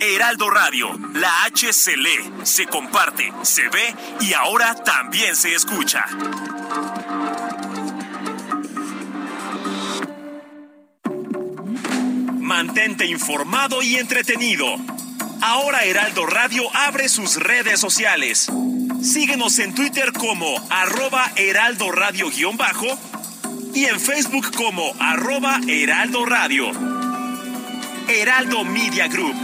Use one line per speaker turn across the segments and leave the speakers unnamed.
Heraldo Radio, la H se lee, se comparte, se ve y ahora también se escucha. Mantente informado y entretenido. Ahora Heraldo Radio abre sus redes sociales. Síguenos en Twitter como arroba heraldo radio-bajo y en Facebook como arroba heraldo radio. Heraldo Media Group.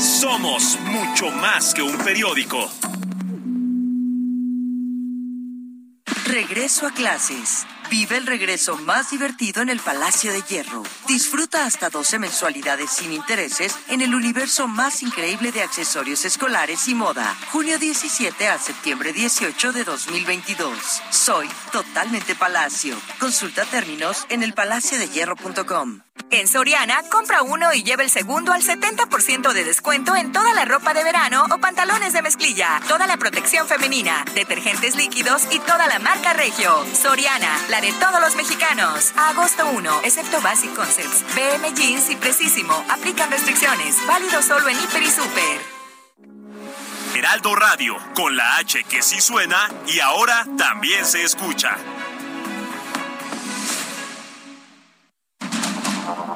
Somos mucho más que un periódico.
Regreso a clases. Vive el regreso más divertido en el Palacio de Hierro. Disfruta hasta 12 mensualidades sin intereses en el universo más increíble de accesorios escolares y moda. Junio 17 a septiembre 18 de 2022. Soy totalmente Palacio. Consulta términos en elpalaciodehierro.com.
En Soriana, compra uno y lleva el segundo al 70% de descuento en toda la ropa de verano o pantalones de mezclilla, toda la protección femenina, detergentes líquidos y toda la marca Regio. Soriana, la de todos los mexicanos. Agosto 1, excepto Basic Concepts, BM Jeans y Precisimo. Aplican restricciones. Válido solo en Hiper y Super.
Heraldo Radio, con la H que sí suena y ahora también se escucha.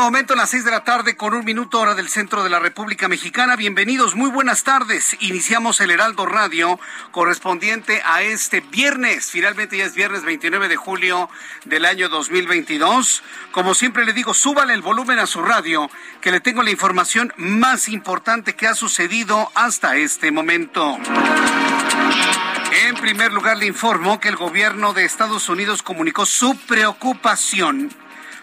Momento las seis de la tarde con un minuto hora del centro de la República Mexicana. Bienvenidos, muy buenas tardes. Iniciamos el Heraldo Radio correspondiente a este viernes. Finalmente ya es viernes 29 de julio del año 2022. Como siempre le digo, súbale el volumen a su radio, que le tengo la información más importante que ha sucedido hasta este momento. En primer lugar, le informo que el gobierno de Estados Unidos comunicó su preocupación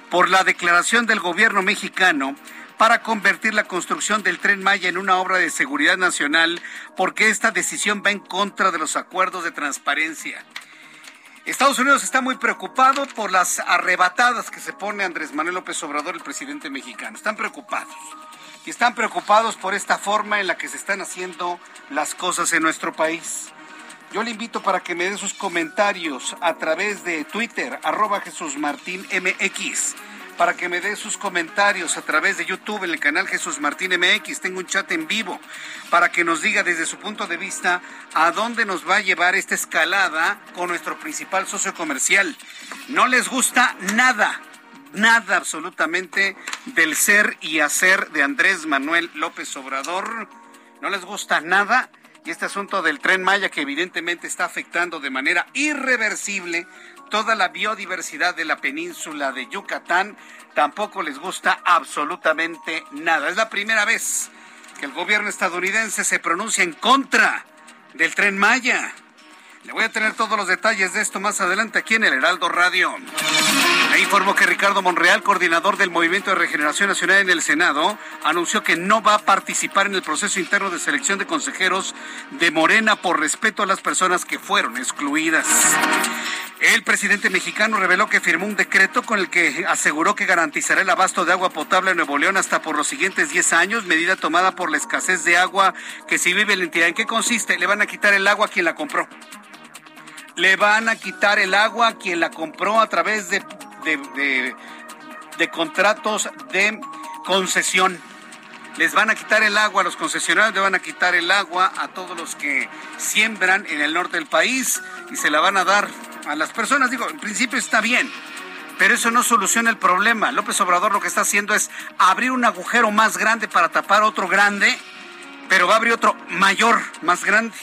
por la declaración del gobierno mexicano para convertir la construcción del tren Maya en una obra de seguridad nacional, porque esta decisión va en contra de los acuerdos de transparencia. Estados Unidos está muy preocupado por las arrebatadas que se pone Andrés Manuel López Obrador, el presidente mexicano. Están preocupados. Y están preocupados por esta forma en la que se están haciendo las cosas en nuestro país. Yo le invito para que me dé sus comentarios a través de Twitter, arroba Jesús Martín MX. Para que me dé sus comentarios a través de YouTube en el canal Jesús Martín MX. Tengo un chat en vivo para que nos diga desde su punto de vista a dónde nos va a llevar esta escalada con nuestro principal socio comercial. No les gusta nada nada absolutamente del ser y hacer de Andrés Manuel López Obrador. No les gusta nada y este asunto del tren Maya que evidentemente está afectando de manera irreversible toda la biodiversidad de la península de Yucatán, tampoco les gusta absolutamente nada. Es la primera vez que el gobierno estadounidense se pronuncia en contra del tren Maya. Le voy a tener todos los detalles de esto más adelante aquí en el Heraldo Radio. Le informo que Ricardo Monreal, coordinador del Movimiento de Regeneración Nacional en el Senado, anunció que no va a participar en el proceso interno de selección de consejeros de Morena por respeto a las personas que fueron excluidas. El presidente mexicano reveló que firmó un decreto con el que aseguró que garantizará el abasto de agua potable en Nuevo León hasta por los siguientes 10 años, medida tomada por la escasez de agua que si vive la entidad. ¿En qué consiste? Le van a quitar el agua a quien la compró. Le van a quitar el agua a quien la compró a través de, de, contratos de concesión. Les van a quitar el agua, a los concesionarios le van a quitar el agua a todos los que siembran en el norte del país y se la van a dar a las personas. Digo, en principio está bien, pero eso no soluciona el problema. López Obrador lo que está haciendo es abrir un agujero más grande para tapar otro grande, pero va a abrir otro mayor, más grande.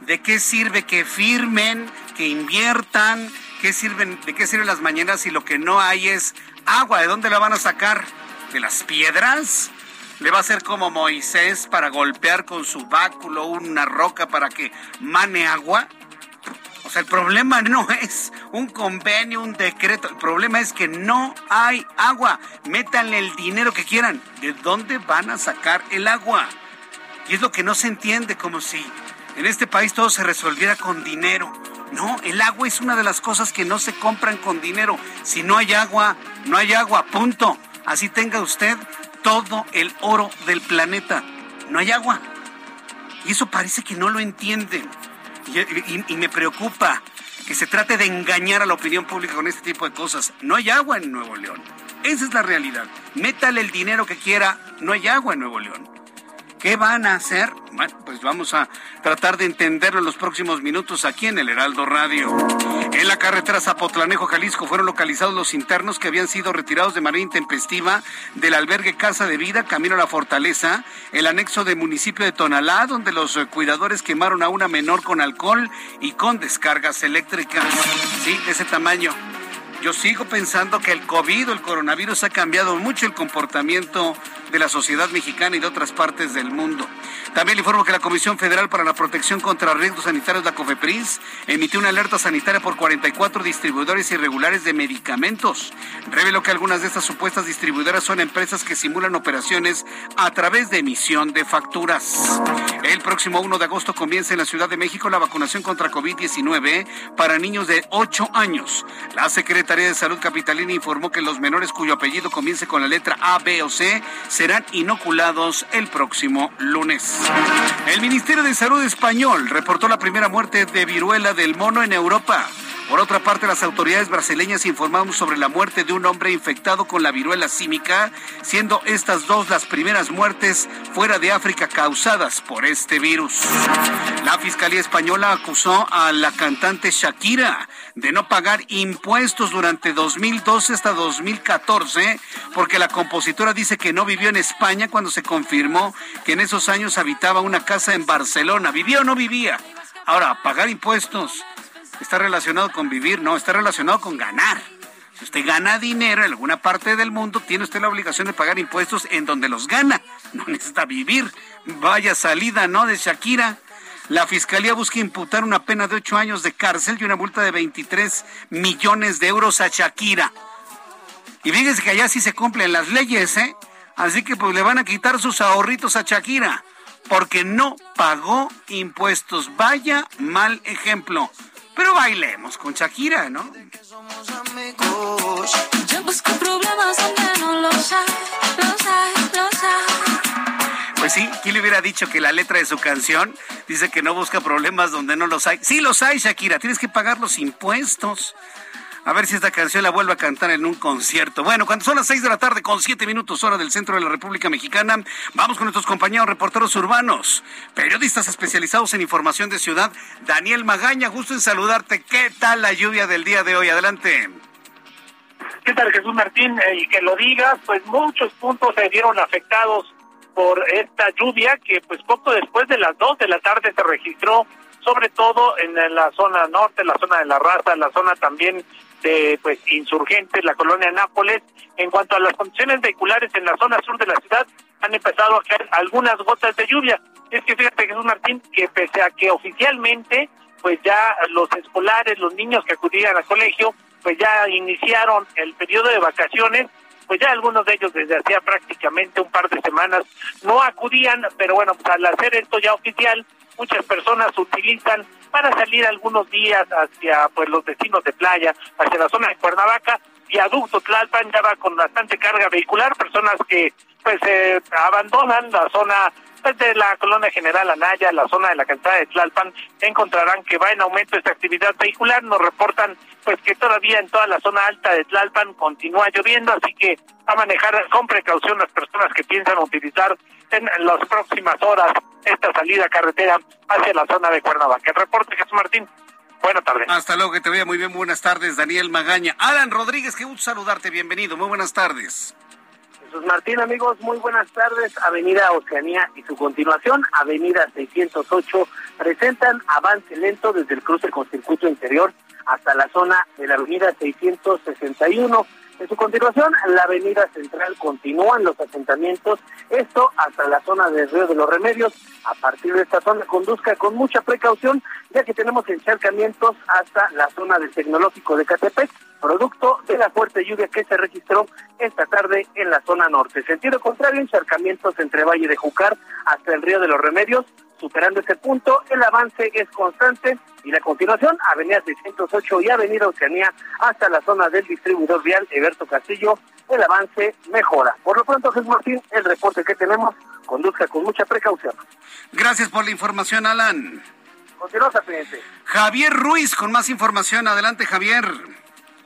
¿De qué sirve que firmen, que inviertan? ¿Qué sirven, ¿De qué sirven las mañanas si lo que no hay es agua? ¿De dónde la van a sacar? ¿De las piedras? ¿Le va a hacer como Moisés para golpear con su báculo una roca para que mane agua? O sea, el problema no es un convenio, un decreto. El problema es que no hay agua. Métanle el dinero que quieran. ¿De dónde van a sacar el agua? Y es lo que no se entiende, como si en este país todo se resolviera con dinero. No, el agua es una de las cosas que no se compran con dinero. Si no hay agua, no hay agua, punto. Así tenga usted todo el oro del planeta. No hay agua. Y eso parece que no lo entienden. Y, me preocupa que se trate de engañar a la opinión pública con este tipo de cosas. No hay agua en Nuevo León. Esa es la realidad. Métale el dinero que quiera. No hay agua en Nuevo León. ¿Qué van a hacer? Bueno, pues vamos a tratar de entenderlo en los próximos minutos aquí en el Heraldo Radio. En la carretera Zapotlanejo, Jalisco, fueron localizados los internos que habían sido retirados de manera intempestiva del albergue Casa de Vida, camino a la Fortaleza, el anexo del municipio de Tonalá, donde los eh, cuidadores quemaron a una menor con alcohol y con descargas eléctricas. Sí, ese tamaño. Yo sigo pensando que el COVID el coronavirus ha cambiado mucho el comportamiento de la sociedad mexicana y de otras partes del mundo. También le informo que la Comisión Federal para la Protección contra Riesgos Sanitarios, la COFEPRIS, emitió una alerta sanitaria por 44 distribuidores irregulares de medicamentos. Reveló que algunas de estas supuestas distribuidoras son empresas que simulan operaciones a través de emisión de facturas. El próximo 1 de agosto comienza en la Ciudad de México la vacunación contra COVID-19 para niños de 8 años. La Secretaría de Salud Capitalina informó que los menores cuyo apellido comience con la letra A, B o C serán inoculados el próximo lunes. El Ministerio de Salud español reportó la primera muerte de viruela del mono en Europa. Por otra parte, las autoridades brasileñas informaron sobre la muerte de un hombre infectado con la viruela símica, siendo estas dos las primeras muertes fuera de África causadas por este virus. La Fiscalía Española acusó a la cantante Shakira de no pagar impuestos durante 2012 hasta 2014 porque la compositora dice que no vivió en España cuando se confirmó que en esos años habitaba una casa en Barcelona. ¿Vivía o no vivía? Ahora, pagar impuestos está relacionado con vivir, no, está relacionado con ganar. Si usted gana dinero en alguna parte del mundo, tiene usted la obligación de pagar impuestos en donde los gana. No necesita vivir. Vaya salida, ¿no? De Shakira. La fiscalía busca imputar una pena de ocho años de cárcel y una multa de 23 millones de euros a Shakira. Y fíjese que allá sí se cumplen las leyes, ¿eh? Así que pues le van a quitar sus ahorritos a Shakira porque no pagó impuestos. Vaya mal ejemplo. Pero bailemos con Shakira, ¿no? Pues sí, ¿quién le hubiera dicho que la letra de su canción dice que no busca problemas donde no los hay? Sí los hay, Shakira, tienes que pagar los impuestos. A ver si esta canción la vuelve a cantar en un concierto. Bueno, cuando son las seis de la tarde con siete minutos hora del centro de la República Mexicana, vamos con nuestros compañeros reporteros urbanos, periodistas especializados en información de ciudad. Daniel Magaña, gusto en saludarte. ¿Qué tal la lluvia del día de hoy? Adelante.
¿Qué tal Jesús Martín? Eh, y que lo digas, pues muchos puntos se vieron afectados por esta lluvia que pues poco después de las dos de la tarde se registró sobre todo en la zona norte, la zona de la raza, la zona también de pues insurgentes, la colonia Nápoles. En cuanto a las condiciones vehiculares en la zona sur de la ciudad, han empezado a caer algunas gotas de lluvia. Es que fíjate, Jesús Martín, que pese a que oficialmente, pues ya los escolares, los niños que acudían al colegio, pues ya iniciaron el periodo de vacaciones, pues ya algunos de ellos desde hacía prácticamente un par de semanas no acudían, pero bueno, pues al hacer esto ya oficial, muchas personas utilizan para salir algunos días hacia pues los vecinos de playa, hacia la zona de Cuernavaca, viaducto Tlalpan ya va con bastante carga vehicular, personas que pues eh, abandonan la zona de la colonia general Anaya, la zona de la calzada de Tlalpan, encontrarán que va en aumento esta actividad vehicular. Nos reportan pues que todavía en toda la zona alta de Tlalpan continúa lloviendo, así que a manejar con precaución las personas que piensan utilizar en las próximas horas esta salida carretera hacia la zona de Cuernavaca. Reporte Jesús Martín. Buenas tardes.
Hasta luego, que te vea muy bien. Buenas tardes, Daniel Magaña. Alan Rodríguez, qué gusto saludarte. Bienvenido. Muy buenas tardes.
Jesús Martín, amigos, muy buenas tardes. Avenida Oceanía y su continuación, Avenida 608, presentan avance lento desde el cruce con circuito interior hasta la zona de la Avenida 661. En su continuación, la Avenida Central continúa en los asentamientos, esto hasta la zona del Río de los Remedios. A partir de esta zona, conduzca con mucha precaución, ya que tenemos encharcamientos hasta la zona del Tecnológico de Catepec producto de la fuerte lluvia que se registró esta tarde en la zona norte. Sentido contrario, encharcamientos entre Valle de Jucar hasta el Río de los Remedios. Superando ese punto, el avance es constante y la continuación, Avenida 608 y Avenida Oceanía hasta la zona del distribuidor vial Eberto Castillo, el avance mejora. Por lo pronto, Jesús Martín, el reporte que tenemos, conduzca con mucha precaución.
Gracias por la información, Alan.
Continúa, presidente.
Javier Ruiz con más información. Adelante, Javier.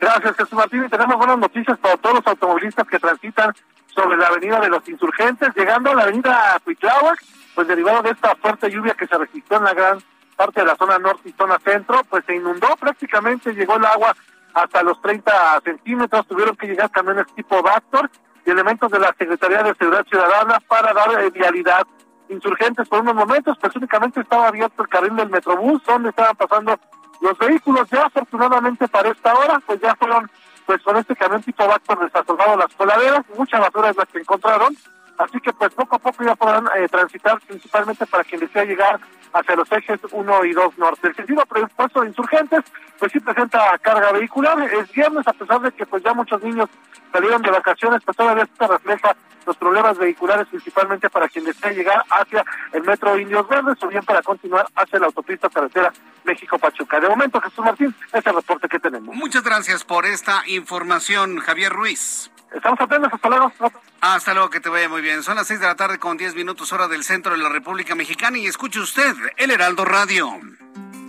Gracias, Jesús Martín. Y tenemos buenas noticias para todos los automovilistas que transitan sobre la avenida de los insurgentes, llegando a la avenida Cuitláhuac, pues derivado de esta fuerte lluvia que se registró en la gran parte de la zona norte y zona centro, pues se inundó prácticamente, llegó el agua hasta los 30 centímetros, tuvieron que llegar camiones tipo Vactor y elementos de la Secretaría de Seguridad Ciudadana para dar eh, vialidad. Insurgentes por unos momentos, pues únicamente estaba abierto el carril del Metrobús, donde estaban pasando los vehículos ya afortunadamente para esta hora, pues ya fueron, pues con este camión tipo Vactor desasolvado las coladeras, mucha basura es la que encontraron, así que pues poco a poco ya podrán eh, transitar principalmente para quien desea llegar hacia los ejes 1 y 2 norte. El sentido presupuesto de insurgentes, pues sí presenta carga vehicular, es viernes a pesar de que pues ya muchos niños salieron de vacaciones, pues todavía se refleja los problemas vehiculares principalmente para quien desea llegar hacia el metro Indios Verdes o bien para continuar hacia la autopista carretera México-Pachuca. De momento, Jesús Martín, ese es el reporte que tenemos.
Muchas gracias por esta información, Javier Ruiz.
Estamos atentos, hasta luego.
Hasta luego, que te vaya muy bien. Son las seis de la tarde con diez minutos hora del centro de la República Mexicana y escuche usted el Heraldo Radio.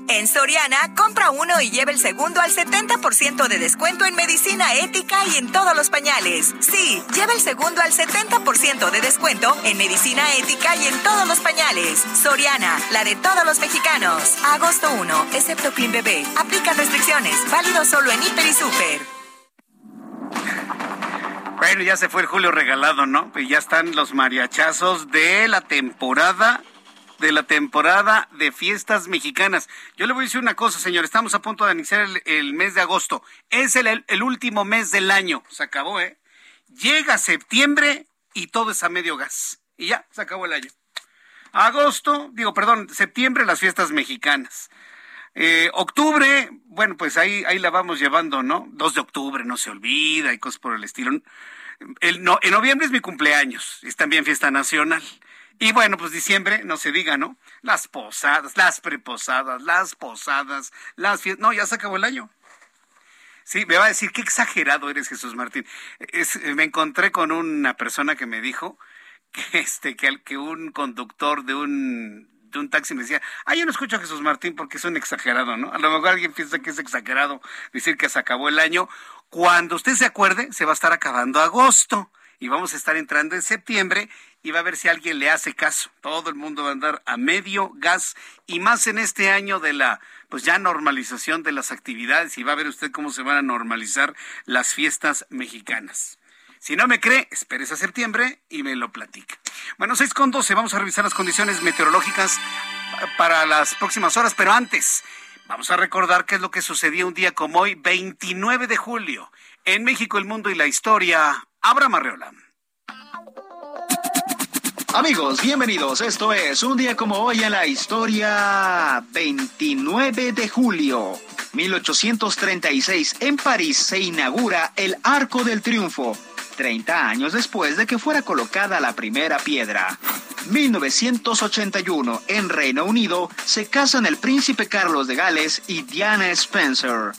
En Soriana, compra uno y lleve el segundo al 70% de descuento en medicina ética y en todos los pañales. Sí, lleve el segundo al 70% de descuento en medicina ética y en todos los pañales. Soriana, la de todos los mexicanos. Agosto 1, excepto Clean Bebé. Aplica restricciones. Válido solo en Hiper y Super.
Bueno, ya se fue el Julio regalado, ¿no? Pues ya están los mariachazos de la temporada de la temporada de fiestas mexicanas. Yo le voy a decir una cosa, señor, estamos a punto de iniciar el, mes de agosto. Es el, el, último mes del año. Se acabó, ¿eh? Llega septiembre y todo es a medio gas. Y ya, se acabó el año. Agosto, digo, perdón, septiembre las fiestas mexicanas. Eh, octubre, bueno, pues ahí, ahí la vamos llevando, ¿no? 2 de octubre, no se olvida, y cosas por el estilo. El, no, en noviembre es mi cumpleaños, es también fiesta nacional. Y bueno, pues diciembre, no se diga, ¿no? Las posadas, las preposadas, las posadas, las fiestas. No, ya se acabó el año. Sí, me va a decir, qué exagerado eres, Jesús Martín. me encontré con una persona que me dijo que, este, que, que un conductor de un, de un taxi me decía, ah, yo no escucho a Jesús Martín porque es un exagerado, ¿no? A lo mejor alguien piensa que es exagerado decir que se acabó el año. Cuando usted se acuerde, se va a estar acabando agosto y vamos a estar entrando en septiembre y va a ver si alguien le hace caso. Todo el mundo va a andar a medio gas y más en este año de la pues ya normalización de las actividades y va a ver usted cómo se van a normalizar las fiestas mexicanas. Si no me cree, espérese a septiembre y me lo platica. Bueno, 6 con 12, vamos a revisar las condiciones meteorológicas para las próximas horas, pero antes vamos a recordar qué es lo que sucedió un día como hoy, 29 de julio, en México, el mundo y la historia. Abraham Arreola.
Amigos, bienvenidos. Esto es un día como hoy en la historia 29 de julio. 1836 en París se inaugura el Arco del Triunfo, 30 años después de que fuera colocada la primera piedra. 1981, en Reino Unido, se casan el príncipe Carlos de Gales y Diana Spencer.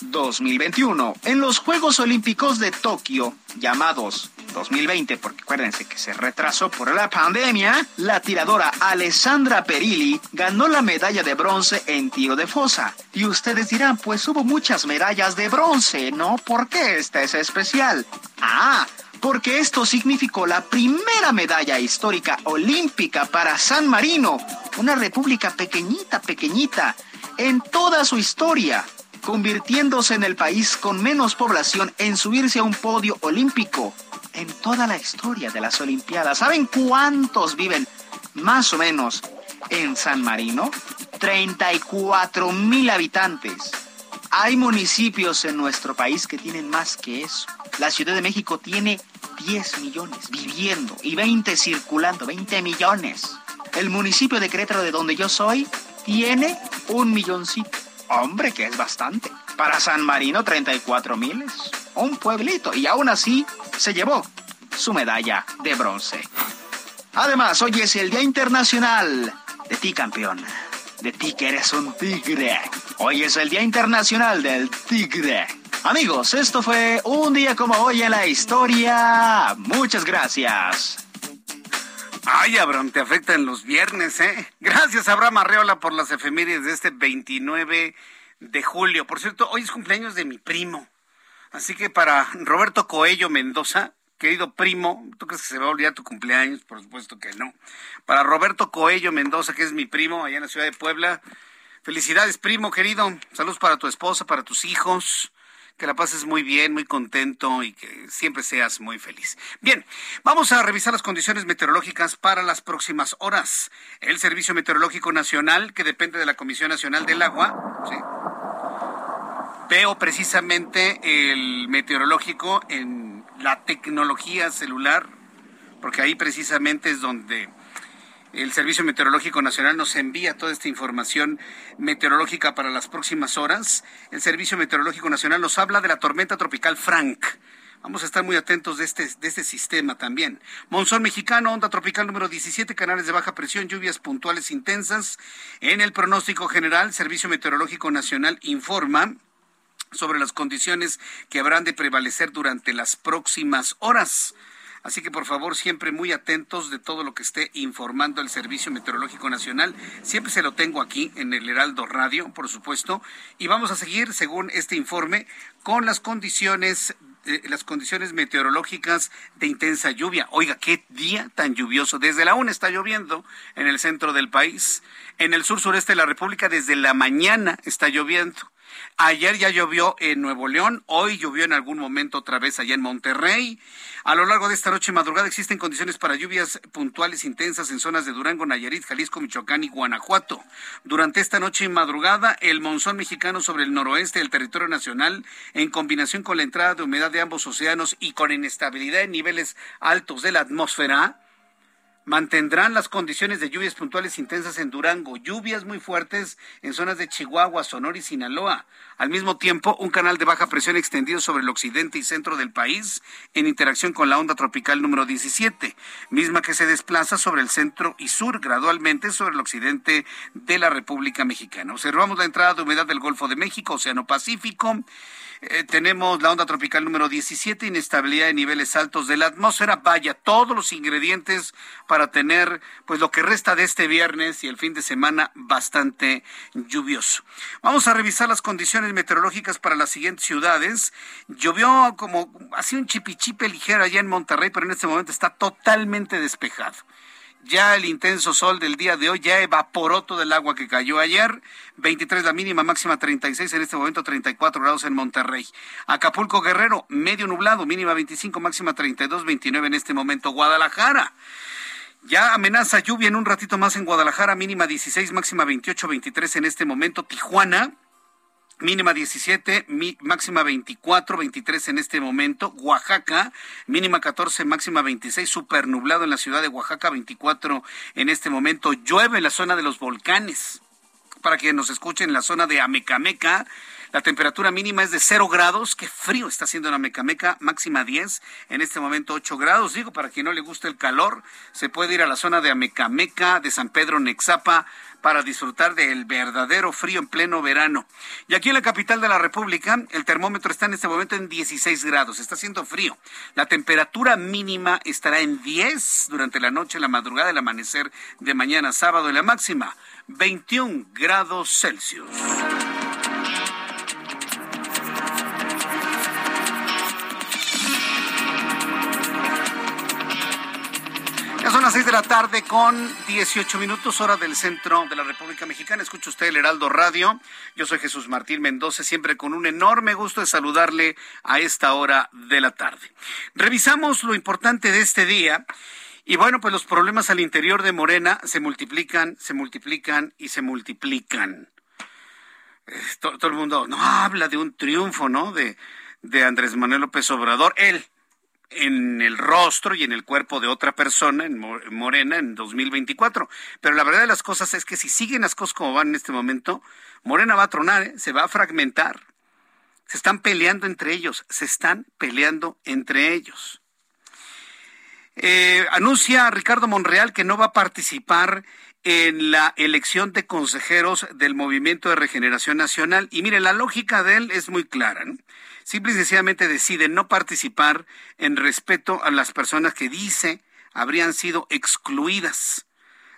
2021, en los Juegos Olímpicos de Tokio, llamados 2020, porque acuérdense que se retrasó por la pandemia, la tiradora Alessandra Perilli ganó la medalla de bronce en tiro de fosa. Y ustedes dirán, pues hubo muchas medallas de bronce, ¿no? ¿Por qué esta es especial? Ah, porque esto significó la primera medalla histórica olímpica para San Marino, una república pequeñita, pequeñita, en toda su historia, convirtiéndose en el país con menos población en subirse a un podio olímpico en toda la historia de las Olimpiadas. ¿Saben cuántos viven más o menos en San Marino? 34 mil habitantes. Hay municipios en nuestro país que tienen más que eso. La Ciudad de México tiene 10 millones viviendo y 20 circulando, 20 millones. El municipio de Querétaro, de donde yo soy, tiene un milloncito. Hombre, que es bastante. Para San Marino, 34 miles. Un pueblito. Y aún así, se llevó su medalla de bronce. Además, hoy es el Día Internacional de ti, campeón. De ti que eres un tigre. Hoy es el Día Internacional del Tigre. Amigos, esto fue un día como hoy en la historia. Muchas gracias.
Ay, Abraham, te afectan los viernes, ¿eh? Gracias, Abraham Arreola, por las efemérides de este 29 de julio. Por cierto, hoy es cumpleaños de mi primo. Así que para Roberto Coello Mendoza, querido primo, ¿tú crees que se va a olvidar tu cumpleaños? Por supuesto que no. Para Roberto Coello Mendoza, que es mi primo allá en la ciudad de Puebla, felicidades, primo querido. Saludos para tu esposa, para tus hijos que la pases muy bien, muy contento y que siempre seas muy feliz. Bien, vamos a revisar las condiciones meteorológicas para las próximas horas. El Servicio Meteorológico Nacional, que depende de la Comisión Nacional del Agua, veo precisamente el meteorológico en la tecnología celular, porque ahí precisamente es donde el Servicio Meteorológico Nacional nos envía toda esta información meteorológica para las próximas horas. El Servicio Meteorológico Nacional nos habla de la tormenta tropical Frank. Vamos a estar muy atentos de este, de este sistema también. Monzón mexicano, onda tropical número 17, canales de baja presión, lluvias puntuales intensas. En el pronóstico general, Servicio Meteorológico Nacional informa sobre las condiciones que habrán de prevalecer durante las próximas horas. Así que por favor, siempre muy atentos de todo lo que esté informando el Servicio Meteorológico Nacional. Siempre se lo tengo aquí en el Heraldo Radio, por supuesto. Y vamos a seguir, según este informe, con las condiciones eh, las condiciones meteorológicas de intensa lluvia. Oiga, qué día tan lluvioso. Desde la una está lloviendo en el centro del país. En el sur sureste de la República desde la mañana está lloviendo. Ayer ya llovió en Nuevo León, hoy llovió en algún momento otra vez allá en Monterrey. A lo largo de esta noche y madrugada existen condiciones para lluvias puntuales intensas en zonas de Durango, Nayarit, Jalisco, Michoacán y Guanajuato. Durante esta noche y madrugada, el monzón mexicano sobre el noroeste del territorio nacional, en combinación con la entrada de humedad de ambos océanos y con inestabilidad en niveles altos de la atmósfera, mantendrán las condiciones de lluvias puntuales intensas en Durango, lluvias muy fuertes en zonas de Chihuahua, Sonora y Sinaloa. Al mismo tiempo, un canal de baja presión extendido sobre el occidente y centro del país en interacción con la onda tropical número 17, misma que se desplaza sobre el centro y sur gradualmente sobre el occidente de la República Mexicana. Observamos la entrada de humedad del Golfo de México, Océano Pacífico. Eh, tenemos la onda tropical número 17, inestabilidad de niveles altos de la atmósfera. Vaya, todos los ingredientes para tener pues lo que resta de este viernes y el fin de semana bastante lluvioso. Vamos a revisar las condiciones meteorológicas para las siguientes ciudades. Llovió como así un chipichipe ligero allá en Monterrey, pero en este momento está totalmente despejado. Ya el intenso sol del día de hoy ya evaporó todo el agua que cayó ayer. 23 la mínima, máxima 36, en este momento 34 grados en Monterrey. Acapulco Guerrero, medio nublado, mínima 25, máxima 32, 29 en este momento. Guadalajara. Ya amenaza lluvia en un ratito más en Guadalajara, mínima 16, máxima 28, 23 en este momento. Tijuana, mínima 17, máxima 24, 23 en este momento. Oaxaca, mínima 14, máxima 26, super nublado en la ciudad de Oaxaca, 24 en este momento. Llueve en la zona de los volcanes. Para que nos escuchen, en la zona de Amecameca, La temperatura mínima es de 0 grados. Qué frío está haciendo la Mecameca, máxima 10. En este momento 8 grados. Digo, para quien no le gusta el calor, se puede ir a la zona de Amecameca, de San Pedro Nexapa, para disfrutar del verdadero frío en pleno verano. Y aquí en la capital de la República, el termómetro está en este momento en 16 grados, está haciendo frío. La temperatura mínima estará en 10 durante la noche, la madrugada, el amanecer de mañana sábado y la máxima 21 grados Celsius. Las seis de la tarde con 18 minutos, hora del centro de la República Mexicana. Escucha usted el Heraldo Radio. Yo soy Jesús Martín Mendoza, siempre con un enorme gusto de saludarle a esta hora de la tarde. Revisamos lo importante de este día. Y bueno, pues los problemas al interior de Morena se multiplican, se multiplican y se multiplican. Eh, todo, todo, el mundo no habla de un triunfo, ¿no? De, de Andrés Manuel López Obrador. Él, en el rostro y en el cuerpo de otra persona, en Morena, en 2024. Pero la verdad de las cosas es que si siguen las cosas como van en este momento, Morena va a tronar, ¿eh? se va a fragmentar. Se están peleando entre ellos, se están peleando entre ellos. Eh, anuncia Ricardo Monreal que no va a participar en la elección de consejeros del Movimiento de Regeneración Nacional. Y mire, la lógica de él es muy clara. ¿no? Simple y sencillamente decide no participar en respeto a las personas que dice habrían sido excluidas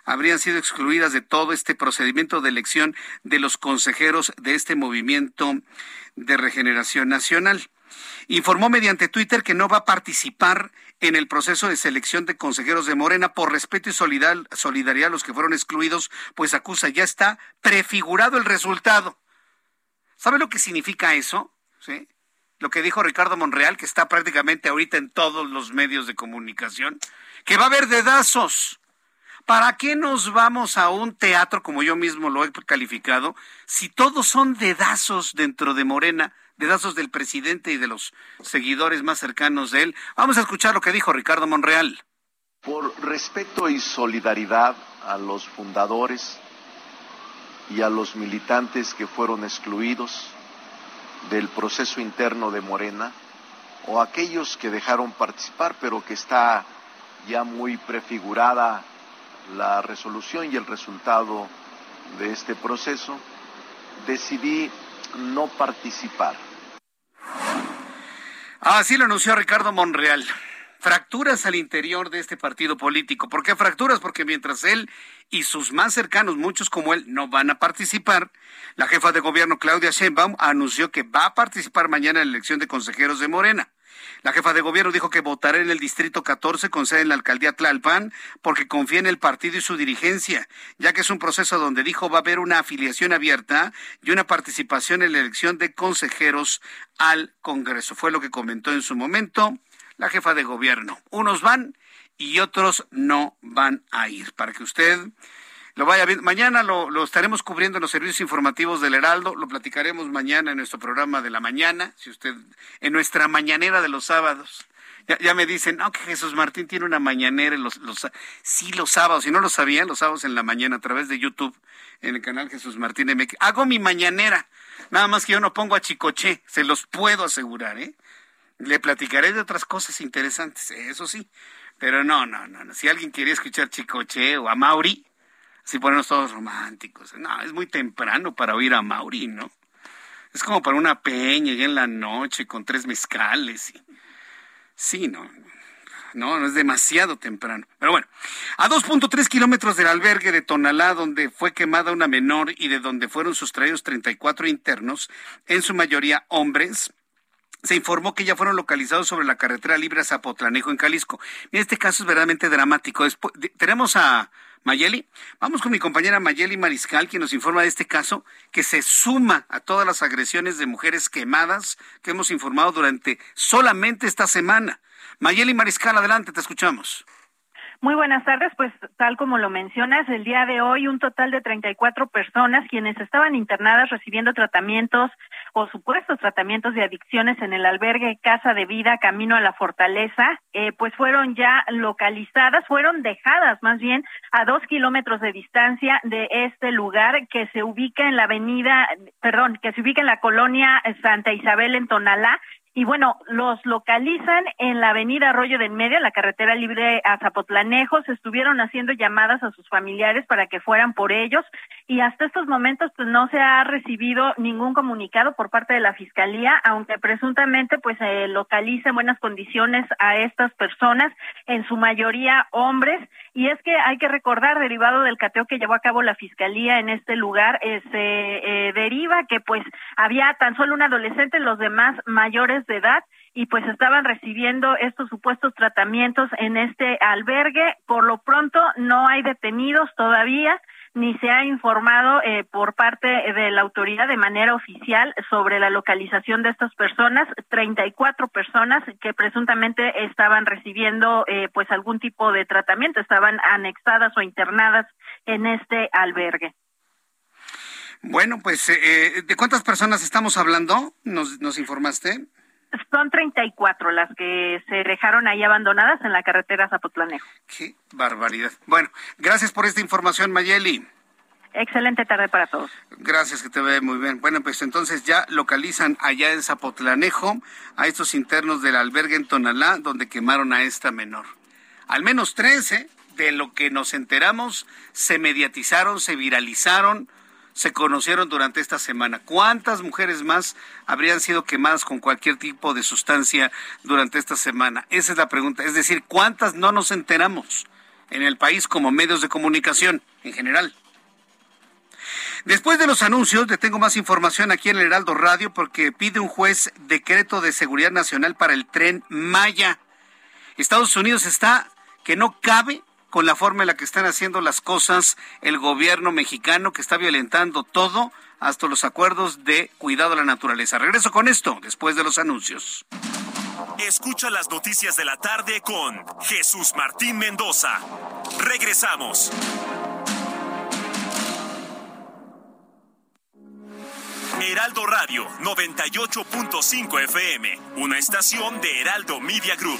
habrían sido excluidas de todo este procedimiento de elección de los consejeros de este movimiento de regeneración nacional. Informó mediante Twitter que no va a participar en el proceso de selección de consejeros de Morena por respeto y solidaridad a los que fueron excluidos, pues acusa ya está prefigurado el resultado. ¿Sabe lo que significa eso? ¿Sí? Lo que dijo Ricardo Monreal, que está prácticamente ahorita en todos los medios de comunicación, que va a haber dedazos. ¿Para qué nos vamos a un teatro, como yo mismo lo he calificado, si todos son dedazos dentro de Morena, dedazos del presidente y de los seguidores más cercanos de él? Vamos a escuchar lo que dijo Ricardo Monreal.
Por respeto y solidaridad a los fundadores y a los militantes que fueron excluidos, del proceso interno de Morena o aquellos que dejaron participar, pero que está ya muy prefigurada la resolución y el resultado de este proceso, decidí no participar.
Así lo anunció Ricardo Monreal fracturas al interior de este partido político. ¿Por qué fracturas? Porque mientras él y sus más cercanos, muchos como él, no van a participar, la jefa de gobierno Claudia Sheinbaum anunció que va a participar mañana en la elección de consejeros de Morena. La jefa de gobierno dijo que votará en el distrito 14 con sede en la alcaldía Tlalpan porque confía en el partido y su dirigencia, ya que es un proceso donde dijo va a haber una afiliación abierta y una participación en la elección de consejeros al Congreso. Fue lo que comentó en su momento la jefa de gobierno. Unos van y otros no van a ir. Para que usted lo vaya viendo. Mañana lo, estaremos cubriendo en los servicios informativos del Heraldo. Lo platicaremos mañana en nuestro programa de la mañana, si usted, en nuestra mañanera de los sábados. Ya, me dicen, no, que Jesús Martín tiene una mañanera los, los, sí, los sábados. Si no lo sabían, los sábados en la mañana a través de YouTube, en el canal Jesús Martín MX. Hago mi mañanera. Nada más que yo no pongo a Chicoche, se los puedo asegurar, ¿eh? Le platicaré de otras cosas interesantes, eso sí. Pero no, no, no. Si alguien quería escuchar Chicoche o a Mauri, si ponernos todos románticos. No, es muy temprano para oír a Mauri, ¿no? Es como para una peña en la noche con tres mezcales. Y... Sí, no. No, no es demasiado temprano. Pero bueno, a 2.3 kilómetros del albergue de Tonalá, donde fue quemada una menor y de donde fueron sustraídos 34 internos, en su mayoría hombres, se informó que ya fueron localizados sobre la carretera libre a Zapotlanejo en Jalisco. este caso es verdaderamente dramático. tenemos a Mayeli. Vamos con mi compañera Mayeli Mariscal, quien nos informa de este caso que se suma a todas las agresiones de mujeres quemadas que hemos informado durante solamente esta semana. Mayeli Mariscal, adelante, te escuchamos.
Muy buenas tardes, pues tal como lo mencionas, el día de hoy un total de 34 personas quienes estaban internadas recibiendo tratamientos o supuestos tratamientos de adicciones en el albergue Casa de Vida Camino a la Fortaleza, eh, pues fueron ya localizadas, fueron dejadas más bien a dos kilómetros de distancia de este lugar que se ubica en la avenida, perdón, que se ubica en la colonia Santa Isabel en Tonalá y bueno, los localizan en la avenida Arroyo del Medio, la carretera libre a Zapotlanejo, se estuvieron haciendo llamadas a sus familiares para que fueran por ellos y hasta estos momentos pues no se ha recibido ningún comunicado por parte de la fiscalía, aunque presuntamente pues se localiza en buenas condiciones a estas personas, en su mayoría hombres, y es que hay que recordar, derivado del cateo que llevó a cabo la fiscalía en este lugar, eh, se eh, deriva que pues había tan solo un adolescente, los demás mayores de edad, y pues estaban recibiendo estos supuestos tratamientos en este albergue. Por lo pronto no hay detenidos todavía ni se ha informado eh, por parte de la autoridad de manera oficial sobre la localización de estas personas, 34 personas que presuntamente estaban recibiendo eh, pues algún tipo de tratamiento, estaban anexadas o internadas en este albergue.
Bueno, pues, eh, ¿de cuántas personas estamos hablando? ¿Nos, nos informaste?
Son 34 las que se dejaron ahí abandonadas en la carretera Zapotlanejo.
Qué barbaridad. Bueno, gracias por esta información, Mayeli.
Excelente tarde para todos.
Gracias, que te ve muy bien. Bueno, pues entonces ya localizan allá en Zapotlanejo a estos internos del albergue en Tonalá, donde quemaron a esta menor. Al menos 13 de lo que nos enteramos se mediatizaron, se viralizaron se conocieron durante esta semana. ¿Cuántas mujeres más habrían sido quemadas con cualquier tipo de sustancia durante esta semana? Esa es la pregunta. Es decir, ¿cuántas no nos enteramos en el país como medios de comunicación en general? Después de los anuncios, le tengo más información aquí en el Heraldo Radio porque pide un juez decreto de seguridad nacional para el tren Maya. Estados Unidos está que no cabe con la forma en la que están haciendo las cosas el gobierno mexicano que está violentando todo hasta los acuerdos de cuidado de la naturaleza. Regreso con esto después de los anuncios.
Escucha las noticias de la tarde con Jesús Martín Mendoza. Regresamos. Heraldo Radio 98.5 FM, una estación de Heraldo Media Group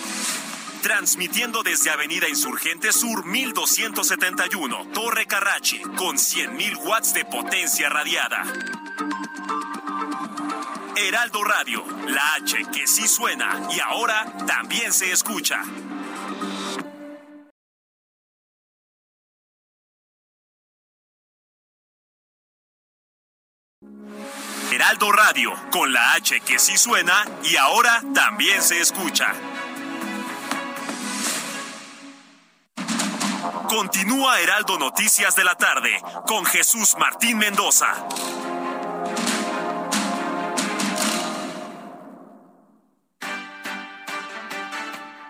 transmitiendo desde Avenida Insurgente Sur 1271, Torre Carrachi, con 100.000 watts de potencia radiada. Heraldo Radio, la H que sí suena y ahora también se escucha. Heraldo Radio, con la H que sí suena y ahora también se escucha. Continúa Heraldo Noticias de la tarde con Jesús Martín Mendoza.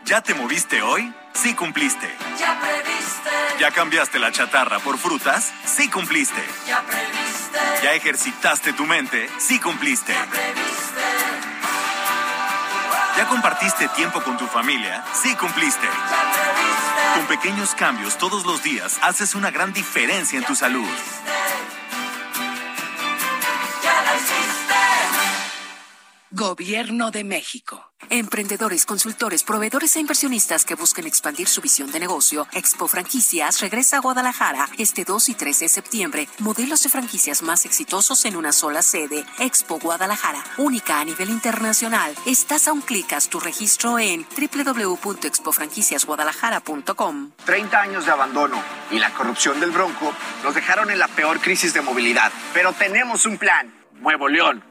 ¿Ya te moviste hoy? Sí cumpliste.
Ya previste.
¿Ya cambiaste la chatarra por frutas? Sí cumpliste.
Ya previste.
¿Ya ejercitaste tu mente? Sí cumpliste.
Ya previste.
¿Ya compartiste tiempo con tu familia? Sí cumpliste.
Ya previste.
Con pequeños cambios todos los días haces una gran diferencia en tu salud.
Gobierno de México. Emprendedores, consultores, proveedores e inversionistas que busquen expandir su visión de negocio, Expo Franquicias regresa a Guadalajara este 2 y 3 de septiembre. Modelos de franquicias más exitosos en una sola sede. Expo Guadalajara, única a nivel internacional. Estás a un clic, haz tu registro en www.expofranquiciasguadalajara.com.
30 años de abandono y la corrupción del Bronco nos dejaron en la peor crisis de movilidad. Pero tenemos un plan. Nuevo León.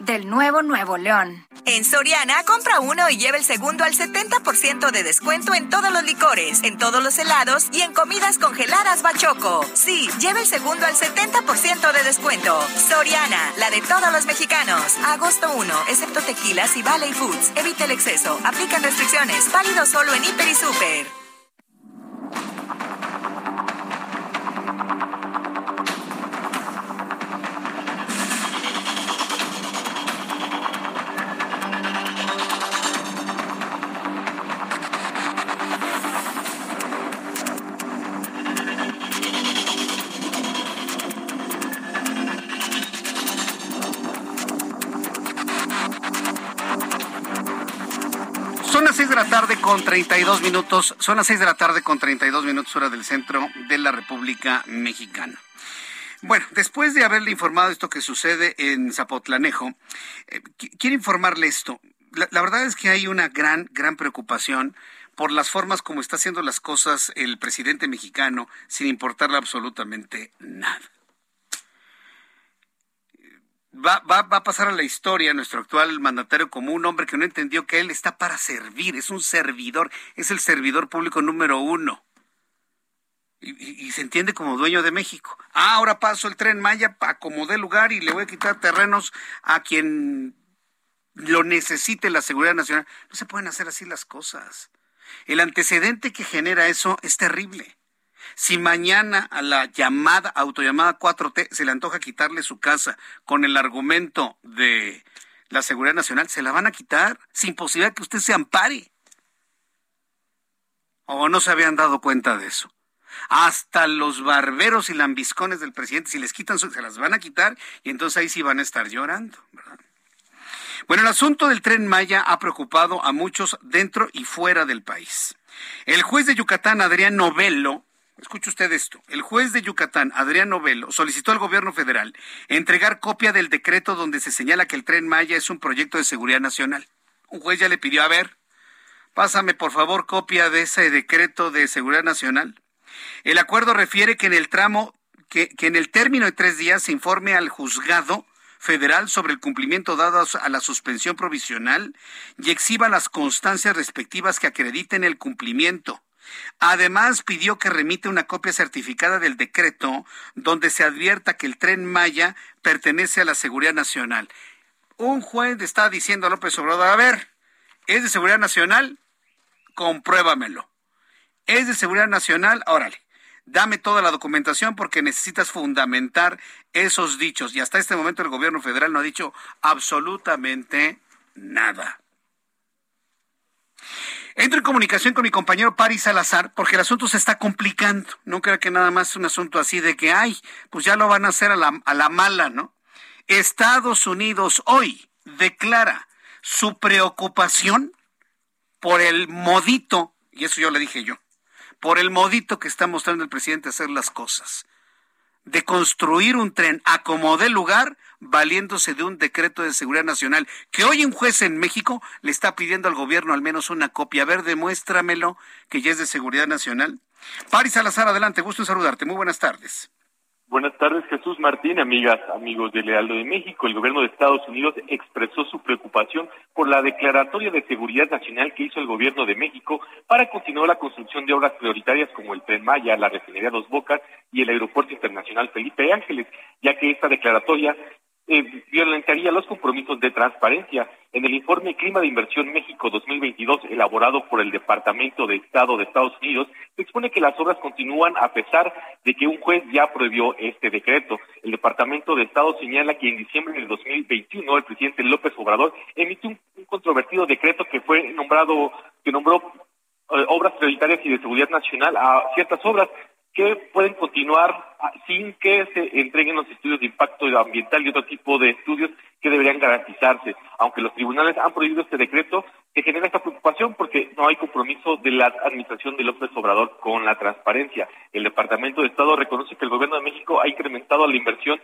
del nuevo Nuevo León.
En Soriana, compra uno y lleva el segundo al 70% de descuento en todos los licores, en todos los helados y en comidas congeladas Bachoco. Sí, lleva el segundo al 70% de descuento. Soriana, la de todos los mexicanos. Agosto 1, excepto tequilas y Valley Foods. Evita el exceso. Aplican restricciones. Válido solo en Hiper y Super.
Tarde con 32 minutos. Son las 6 de la tarde con 32 minutos hora del centro de la República Mexicana. Bueno, después de haberle informado esto que sucede en Zapotlanejo, eh, quiero informarle esto. La, la, verdad es que hay una gran, gran preocupación por las formas como está haciendo las cosas el presidente mexicano sin importarle absolutamente nada va, va, va a pasar a la historia nuestro actual mandatario como un hombre que no entendió que él está para servir, es un servidor, es el servidor público número uno. Y, se entiende como dueño de México. Ah, ahora paso el tren Maya, acomodé lugar y le voy a quitar terrenos a quien lo necesite la seguridad nacional. No se pueden hacer así las cosas. El antecedente que genera eso es terrible. Si mañana a la llamada, autollamada 4T, se le antoja quitarle su casa con el argumento de la seguridad nacional, se la van a quitar sin posibilidad que usted se ampare. ¿O no se habían dado cuenta de eso? Hasta los barberos y lambiscones del presidente, si les quitan, se las van a quitar y entonces ahí sí van a estar llorando. Bueno, el asunto del tren Maya ha preocupado a muchos dentro y fuera del país. El juez de Yucatán, Adrián Novello, Escuche usted esto. El juez de Yucatán, Adrián Novelo, solicitó al gobierno federal entregar copia del decreto donde se señala que el tren Maya es un proyecto de seguridad nacional. Un juez ya le pidió, a ver, pásame por favor copia de ese decreto de seguridad nacional. El acuerdo refiere que en el tramo, que, que en el término de tres días se informe al juzgado federal sobre el cumplimiento dado a la suspensión provisional y exhiba las constancias respectivas que acrediten el cumplimiento. Además, pidió que remite una copia certificada del decreto donde se advierta que el tren Maya pertenece a la seguridad nacional. Un juez está diciendo a López Obrador, a ver, ¿es de seguridad nacional? Compruébamelo. ¿Es de seguridad nacional? Órale dame toda la documentación porque necesitas fundamentar esos dichos. Y hasta este momento el gobierno federal no ha dicho absolutamente nada. Entro en comunicación con mi compañero Paris Salazar porque el asunto se está complicando. No creo que nada más es un asunto así de que, ay, pues ya lo van a hacer a la, a la mala, ¿no? Estados Unidos hoy declara su preocupación por el modito, y eso yo le dije yo, por el modito que está mostrando el presidente hacer las cosas, de construir un tren a como dé lugar valiéndose de un decreto de seguridad nacional que hoy un juez en México le está pidiendo al gobierno al menos una copia. A ver, demuéstramelo que ya es de seguridad nacional. Paris Salazar, adelante, gusto en saludarte. Muy buenas tardes.
Buenas tardes, Jesús Martín, amigas, amigos de Lealdo de México. El gobierno de Estados Unidos expresó su preocupación por la declaratoria de seguridad nacional que hizo el gobierno de México para continuar la construcción de obras prioritarias como el Tren Maya, la refinería Dos Bocas y el Aeropuerto Internacional Felipe Ángeles, ya que esta declaratoria eh, violentaría los compromisos de transparencia. En el informe Clima de Inversión México 2022, elaborado por el Departamento de Estado de Estados Unidos, se expone que las obras continúan a pesar de que un juez ya prohibió este decreto. El Departamento de Estado señala que en diciembre del 2021 el presidente López Obrador emitió un, controvertido decreto que fue nombrado, que nombró eh, obras prioritarias y de seguridad nacional a ciertas obras que pueden continuar sin que se entreguen los estudios de impacto ambiental y otro tipo de estudios que deberían garantizarse. Aunque los tribunales han prohibido este decreto, que genera esta preocupación porque no hay compromiso de la administración de López Obrador con la transparencia. El Departamento de Estado reconoce que el Gobierno de México ha incrementado la inversión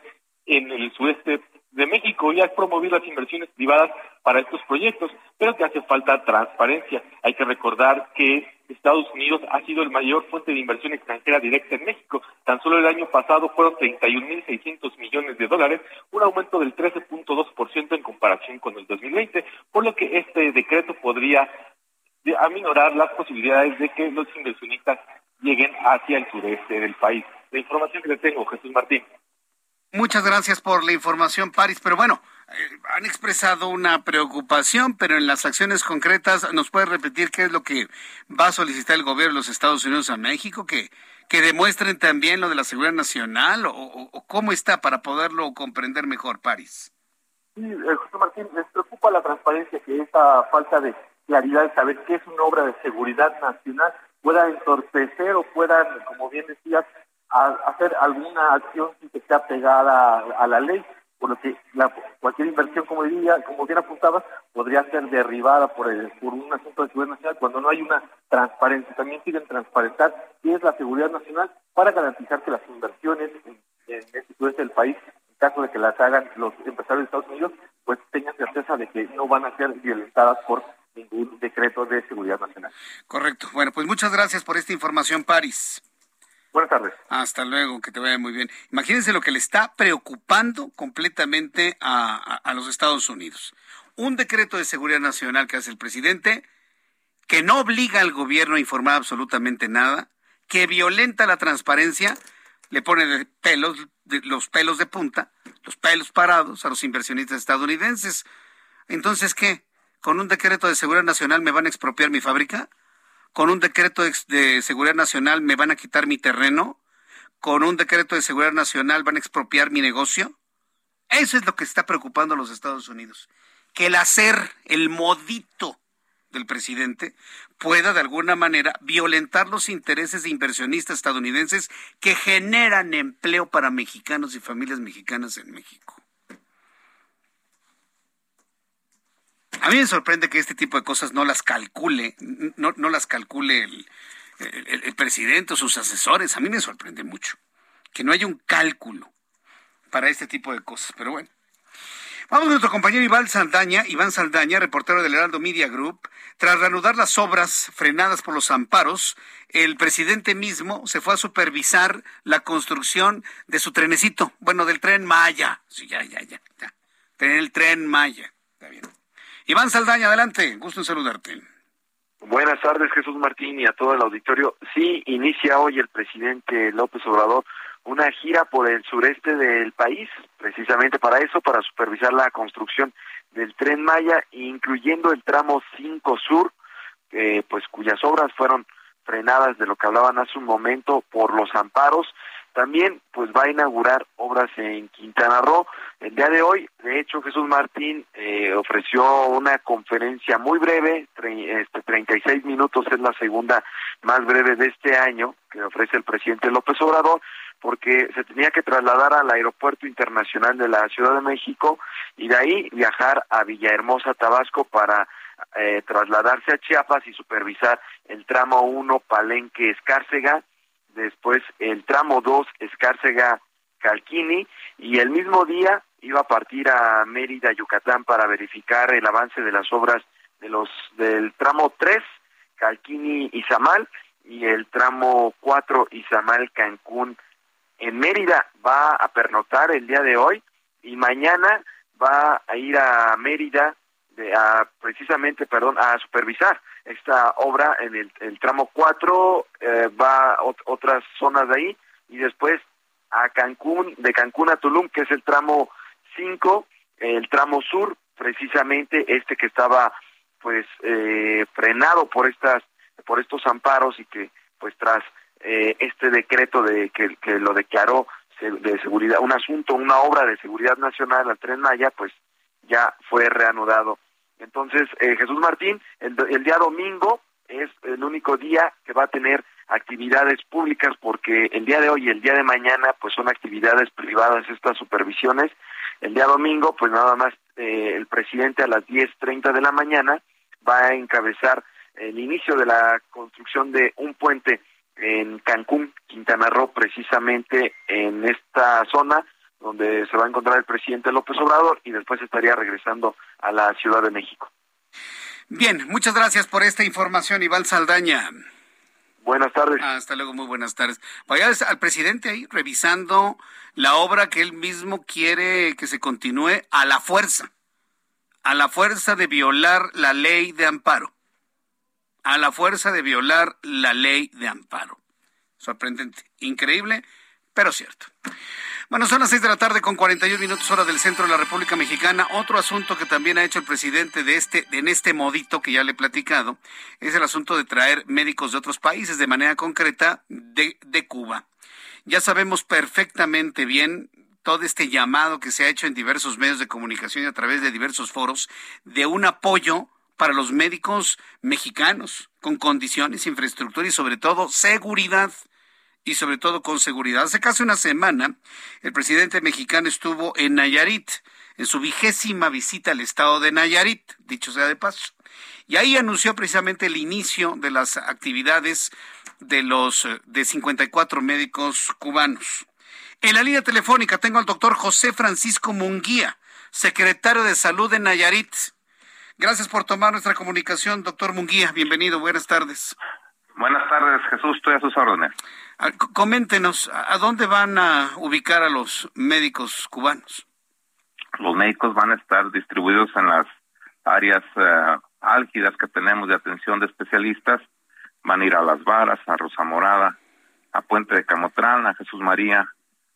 en el sudeste de México y ha promovido las inversiones privadas para estos proyectos, pero que hace falta transparencia. Hay que recordar que Estados Unidos ha sido el mayor fuente de inversión extranjera directa en México. Tan solo el año pasado fueron 31.600 millones de dólares, un aumento del 13.2% en comparación con el 2020, por lo que este decreto podría aminorar las posibilidades de que los inversionistas lleguen hacia el sureste del país. La información que le tengo, Jesús Martín.
Muchas gracias por la información, Paris. Pero bueno, eh, han expresado una preocupación, pero en las acciones concretas, ¿nos puede repetir qué es lo que va a solicitar el gobierno de los Estados Unidos a México? Que, que demuestren también lo de la seguridad nacional o, o cómo está para poderlo comprender mejor, Paris.
Sí, eh, José Martín, les preocupa la transparencia, que esa falta de claridad de saber qué es una obra de seguridad nacional pueda entorpecer o puedan, como bien decías, hacer alguna acción que sea pegada a, la ley, por lo que la, cualquier inversión, como diría, como bien apuntaba, podría ser derribada por, el, por un asunto de seguridad nacional cuando no hay una transparencia. También quieren transparentar qué es la seguridad nacional para garantizar que las inversiones en, en este sureste del país, en caso de que las hagan los empresarios de Estados Unidos, pues tengan certeza de que no van a ser violentadas por ningún decreto de seguridad nacional.
Correcto. Bueno, pues muchas gracias por esta información, Paris.
Buenas tardes.
Hasta luego, que te vaya muy bien. Imagínense lo que le está preocupando completamente a, a, los Estados Unidos. Un decreto de seguridad nacional que hace el presidente, que no obliga al gobierno a informar absolutamente nada, que violenta la transparencia, le pone de pelos, de, los pelos de punta, los pelos parados a los inversionistas estadounidenses. Entonces, ¿qué? ¿Con un decreto de seguridad nacional me van a expropiar mi fábrica? Con un decreto de seguridad nacional me van a quitar mi terreno, con un decreto de seguridad nacional van a expropiar mi negocio. Eso es lo que está preocupando a los Estados Unidos. Que el hacer, el modito del presidente pueda de alguna manera violentar los intereses de inversionistas estadounidenses que generan empleo para mexicanos y familias mexicanas en México. A mí me sorprende que este tipo de cosas no las calcule, no, no las calcule el, el, presidente o sus asesores. A mí me sorprende mucho que no haya un cálculo para este tipo de cosas. Pero bueno. Vamos con nuestro compañero Iván Saldaña, Iván Saldaña, reportero del Heraldo Media Group. Tras reanudar las obras frenadas por los amparos, el presidente mismo se fue a supervisar la construcción de su trenecito, bueno, del tren Maya. Sí, ya, ya, ya, ya. El tren Maya. Está bien. Iván Saldaña, adelante, gusto en saludarte.
Buenas tardes, Jesús Martín, y a todo el auditorio. Sí, inicia hoy el presidente López Obrador una gira por el sureste del país, precisamente para eso, para supervisar la construcción del tren Maya, incluyendo el tramo 5 Sur, eh, pues cuyas obras fueron frenadas de lo que hablaban hace un momento por los amparos también pues va a inaugurar obras en Quintana Roo. El día de hoy, de hecho, Jesús Martín eh, ofreció una conferencia muy breve, este, 36 minutos es la segunda más breve de este año que ofrece el presidente López Obrador, porque se tenía que trasladar al Aeropuerto Internacional de la Ciudad de México y de ahí viajar a Villahermosa, Tabasco, para eh, trasladarse a Chiapas y supervisar el tramo 1 Palenque-Escárcega después el tramo 2 Escárcega Calquini y el mismo día iba a partir a Mérida, Yucatán para verificar el avance de las obras de los del tramo 3 Calquini Izamal y el tramo 4 Izamal Cancún. En Mérida va a pernotar el día de hoy y mañana va a ir a Mérida de, a, precisamente, perdón, a supervisar esta obra en el, tramo 4, eh, va a otras zonas de ahí, y después a Cancún, de Cancún a Tulum, que es el tramo 5, el tramo sur, precisamente este que estaba pues eh, frenado por estas por estos amparos y que pues tras eh, este decreto de que, que lo declaró de seguridad un asunto una obra de seguridad nacional al tren Maya pues ya fue reanudado entonces, eh, Jesús Martín, el, día domingo es el único día que va a tener actividades públicas porque el día de hoy y el día de mañana pues son actividades privadas estas supervisiones. El día domingo pues nada más eh, el presidente a las 10.30 de la mañana va a encabezar el inicio de la construcción de un puente en Cancún, Quintana Roo, precisamente en esta zona donde se va a encontrar el presidente López Obrador y después estaría regresando a la Ciudad de México.
Bien, muchas gracias por esta información, Iván Saldaña.
Buenas tardes.
Hasta luego, muy buenas tardes. Vaya al presidente ahí revisando la obra que él mismo quiere que se continúe a la fuerza, a la fuerza de violar la ley de amparo, a la fuerza de violar la ley de amparo. Sorprendente, increíble, pero cierto. Bueno, son las seis de la tarde con 41 minutos hora del centro de la República Mexicana. Otro asunto que también ha hecho el presidente de este, en este modito que ya le he platicado, es el asunto de traer médicos de otros países, de manera concreta de, de Cuba. Ya sabemos perfectamente bien todo este llamado que se ha hecho en diversos medios de comunicación y a través de diversos foros de un apoyo para los médicos mexicanos con condiciones, infraestructura y sobre todo seguridad y sobre todo con seguridad. Hace casi una semana, el presidente mexicano estuvo en Nayarit, en su vigésima visita al estado de Nayarit, dicho sea de paso. Y ahí anunció precisamente el inicio de las actividades de los eh, de 54 médicos cubanos. En la línea telefónica tengo al doctor José Francisco Munguía, secretario de Salud de Nayarit. Gracias por tomar nuestra comunicación, doctor Munguía. Bienvenido, buenas tardes.
Buenas tardes, Jesús, estoy a sus órdenes.
Coméntenos, ¿a dónde van a ubicar a los médicos cubanos?
Los médicos van a estar distribuidos en las áreas uh, álgidas que tenemos de atención de especialistas. Van a ir a Las Varas, a Rosa Morada, a Puente de Camotrán, a Jesús María,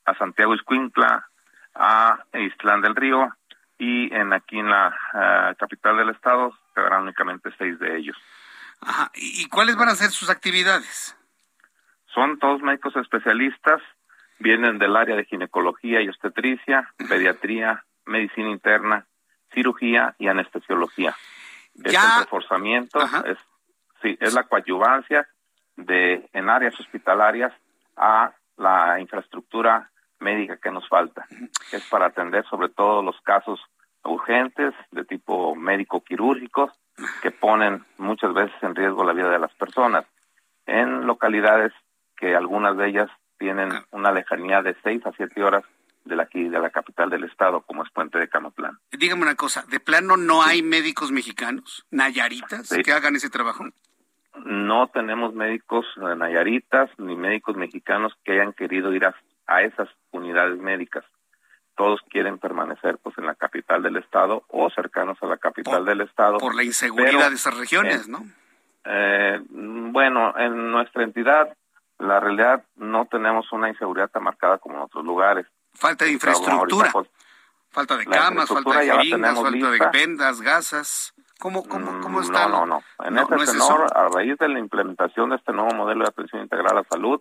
a Santiago Escuintla, a Islán del Río y en aquí en la uh, capital del estado quedarán únicamente seis de ellos.
Ajá. ¿Y cuáles van a ser sus actividades?
Son todos médicos especialistas, vienen del área de ginecología y obstetricia, pediatría, medicina interna, cirugía y anestesiología. Es el reforzamiento, es, sí, es la coadyuvancia de en áreas hospitalarias a la infraestructura médica que nos falta, que es para atender sobre todo los casos urgentes de tipo médico quirúrgicos que ponen muchas veces en riesgo la vida de las personas. En localidades que algunas de ellas tienen una lejanía de seis a siete horas de la, aquí, de la capital del estado, como es Puente de Camatlán.
Dígame una cosa, ¿de plano no hay médicos mexicanos, nayaritas, sí. que hagan ese trabajo?
No tenemos médicos nayaritas ni médicos mexicanos que hayan querido ir a, a esas unidades médicas todos quieren permanecer pues en la capital del estado o cercanos a la capital
por,
del estado.
Por la inseguridad pero, de esas regiones,
eh,
¿no?
Eh, bueno, en nuestra entidad, la realidad no tenemos una inseguridad tan marcada como en otros lugares.
Falta de infraestructura, pues, falta de camas, falta de jeringas, falta lista. de vendas, gasas. ¿Cómo, cómo, cómo está?
No, no, no. En no, este no tenor, a raíz de la implementación de este nuevo modelo de atención integral a la salud,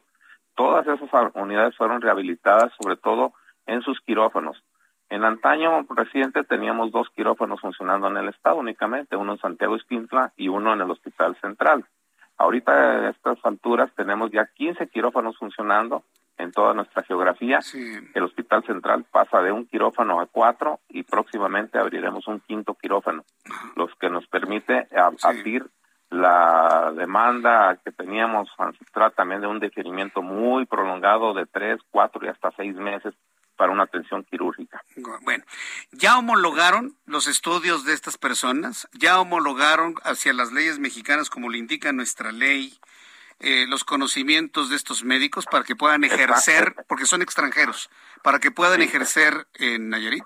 todas esas unidades fueron rehabilitadas, sobre todo en sus quirófanos. En antaño reciente teníamos dos quirófanos funcionando en el estado únicamente, uno en Santiago Esquintla y uno en el Hospital Central. Ahorita a estas alturas tenemos ya 15 quirófanos funcionando en toda nuestra geografía.
Sí.
El Hospital Central pasa de un quirófano a cuatro y próximamente abriremos un quinto quirófano, los que nos permite abrir sí. la demanda que teníamos ancestral también de un deferimiento muy prolongado de tres, cuatro y hasta seis meses para una atención quirúrgica.
Bueno, ¿ya homologaron los estudios de estas personas? ¿Ya homologaron hacia las leyes mexicanas, como le indica nuestra ley, eh, los conocimientos de estos médicos para que puedan ejercer, porque son extranjeros, para que puedan sí. ejercer en Nayarit?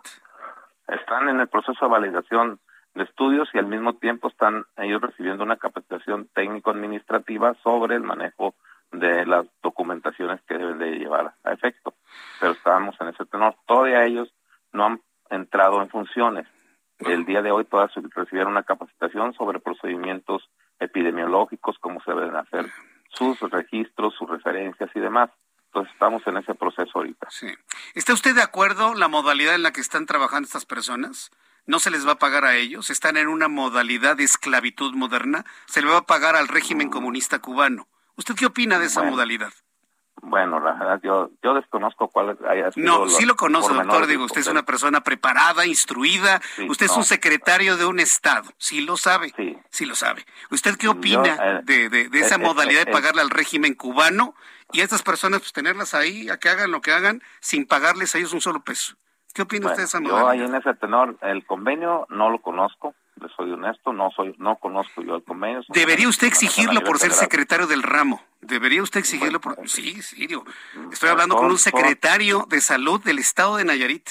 Están en el proceso de validación de estudios y al mismo tiempo están ellos recibiendo una capacitación técnico-administrativa sobre el manejo de las documentaciones que deben de llevar a efecto. Pero estábamos en ese tenor. Todavía ellos no han entrado en funciones. El día de hoy todas recibieron una capacitación sobre procedimientos epidemiológicos, cómo se deben hacer sus registros, sus referencias y demás. Entonces estamos en ese proceso ahorita.
Sí. ¿Está usted de acuerdo la modalidad en la que están trabajando estas personas? ¿No se les va a pagar a ellos? ¿Están en una modalidad de esclavitud moderna? ¿Se le va a pagar al régimen comunista cubano? ¿Usted qué opina de esa
bueno,
modalidad?
Bueno, la verdad, yo, yo desconozco cuál haya sido
No, sí lo conozco, doctor. Digo, usted es una persona preparada, instruida. Sí, usted no, es un secretario de un Estado. Sí lo sabe.
Sí,
sí lo sabe. ¿Usted qué opina yo, eh, de, de, de, esa eh, modalidad eh, de pagarle al régimen cubano y a estas personas pues tenerlas ahí a que hagan lo que hagan sin pagarles a ellos un solo peso? ¿Qué opina usted de esa
Yo ahí en ese tenor, el convenio no lo conozco, le soy honesto, no soy, no conozco yo el convenio.
Debería usted exigirlo por ser secretario del ramo. Debería usted exigirlo por... Sí, sí, digo. Estoy hablando con un secretario de salud del estado de Nayarit.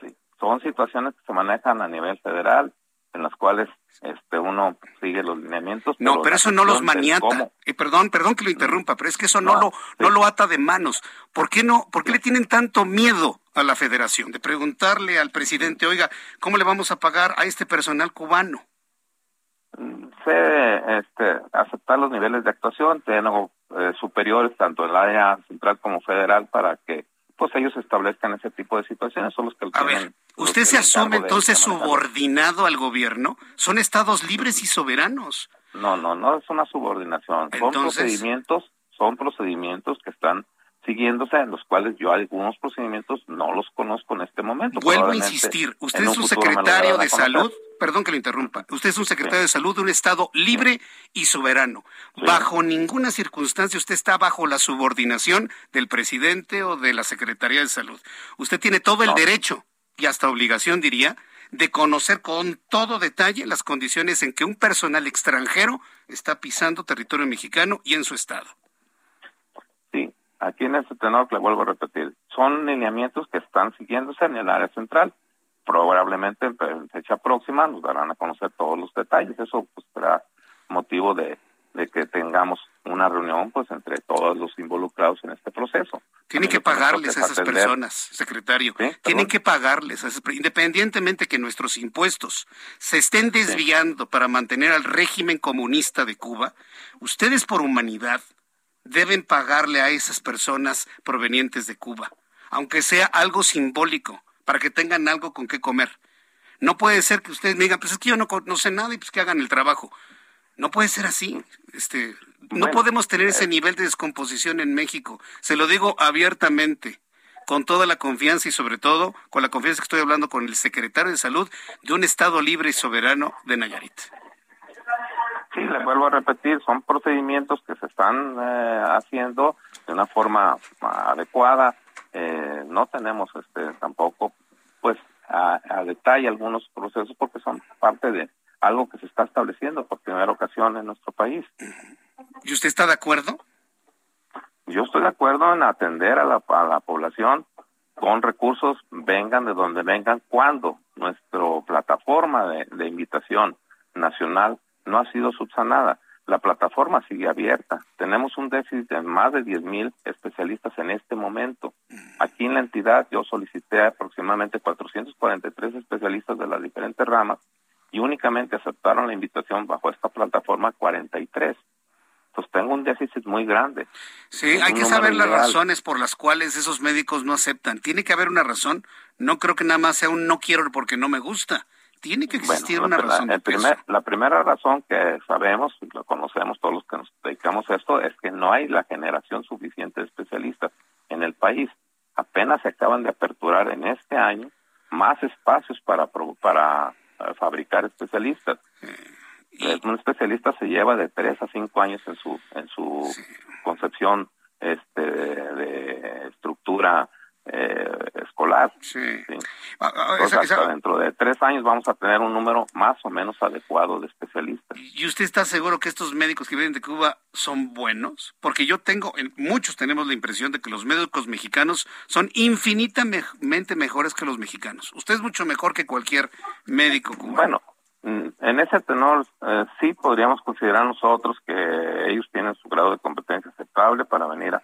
Sí, son situaciones que se manejan a nivel federal, en las cuales este uno sigue los lineamientos.
No, pero eso no los maniata. Y perdón, perdón que lo interrumpa, pero es que eso no, lo no lo ata de manos. ¿Por qué no? ¿Por qué le tienen tanto miedo a la Federación de preguntarle al presidente, oiga, cómo le vamos a pagar a este personal cubano?
Sé este, aceptar los niveles de actuación, tengo eh, superiores tanto en el área central como federal para que pues ellos establezcan ese tipo de situaciones, son los que
A ver, ¿usted se asume entonces subordinado al gobierno? Son estados libres y soberanos.
No, no, no es una subordinación, son procedimientos, son procedimientos que están siguiéndose, en los cuales yo algunos procedimientos no los conozco en este momento.
Vuelvo a insistir, usted es un secretario de salud, perdón que lo interrumpa, usted es un secretario de salud de un Estado libre y soberano. Bajo ninguna circunstancia usted está bajo la subordinación del presidente o de la Secretaría de Salud. Usted tiene todo el derecho y hasta obligación, diría, de conocer con todo detalle las condiciones en que un personal extranjero está pisando territorio mexicano y en su estado.
Aquí en este tenor, le vuelvo a repetir, son lineamientos que están siguiéndose en el área central. Probablemente en fecha próxima nos darán a conocer todos los detalles. Eso pues, será motivo de, que tengamos una reunión pues entre todos los involucrados en este proceso.
Tienen que pagarles a esas personas, secretario. Tienen que pagarles, a esas, independientemente que nuestros impuestos se estén desviando para mantener al régimen comunista de Cuba. Ustedes por humanidad deben pagarle a esas personas provenientes de Cuba, aunque sea algo simbólico, para que tengan algo con qué comer. No puede ser que ustedes me digan, pues es que yo no, no sé nada y pues que hagan el trabajo. No puede ser así. Este, no podemos tener ese eh. nivel de descomposición en México. Se lo digo abiertamente, con toda la confianza y sobre todo con la confianza que estoy hablando con el secretario de Salud de un Estado libre y soberano de Nayarit.
Sí, le vuelvo a repetir, son procedimientos que se están eh, haciendo de una forma adecuada. Eh, no tenemos este tampoco, pues, a, detalle algunos procesos porque son parte de algo que se está estableciendo por primera ocasión en nuestro país.
¿Y usted está de acuerdo?
Yo estoy de acuerdo en atender a la, a la población con recursos, vengan de donde vengan, cuando nuestra plataforma de, de invitación nacional no ha sido subsanada. La plataforma sigue abierta. Tenemos un déficit de más de 10 mil especialistas en este momento. Aquí en la entidad yo solicité aproximadamente 443 especialistas de las diferentes ramas y únicamente aceptaron la invitación bajo esta plataforma 43. Entonces tengo un déficit muy grande.
Sí, hay que saber las razones por las cuales esos médicos no aceptan. Tiene que haber una razón. No creo que nada más sea un no quiero porque no me gusta. Tiene que existir una razón.
la primera razón que sabemos, y lo conocemos todos los que nos dedicamos a esto, es que no hay la generación suficiente de especialistas en el país. Apenas se acaban de aperturar en este año más espacios para, para eh, fabricar especialistas. Un especialista se lleva de tres a cinco años en su en su concepción este de estructura eh, escolar. Sí. Ah, ah, dentro de tres años vamos a tener un número más o menos adecuado de especialistas.
¿Y usted está seguro que estos médicos que vienen de Cuba son buenos? Porque yo tengo, muchos tenemos la impresión de que los médicos mexicanos son infinitamente mejores que los mexicanos. Usted es mucho mejor que cualquier médico cubano.
Bueno, mm, en ese tenor eh, sí podríamos considerar nosotros que ellos tienen su grado de competencia aceptable para venir a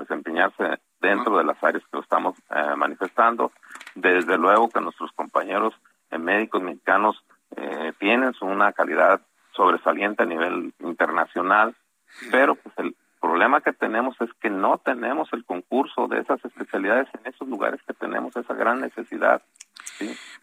desempeñarse dentro de las áreas que lo estamos eh, manifestando. Desde luego que nuestros compañeros eh, médicos mexicanos eh, tienen una calidad sobresaliente a nivel internacional, pero pues el problema que tenemos es que no tenemos el concurso de esas especialidades en esos lugares que tenemos esa gran necesidad.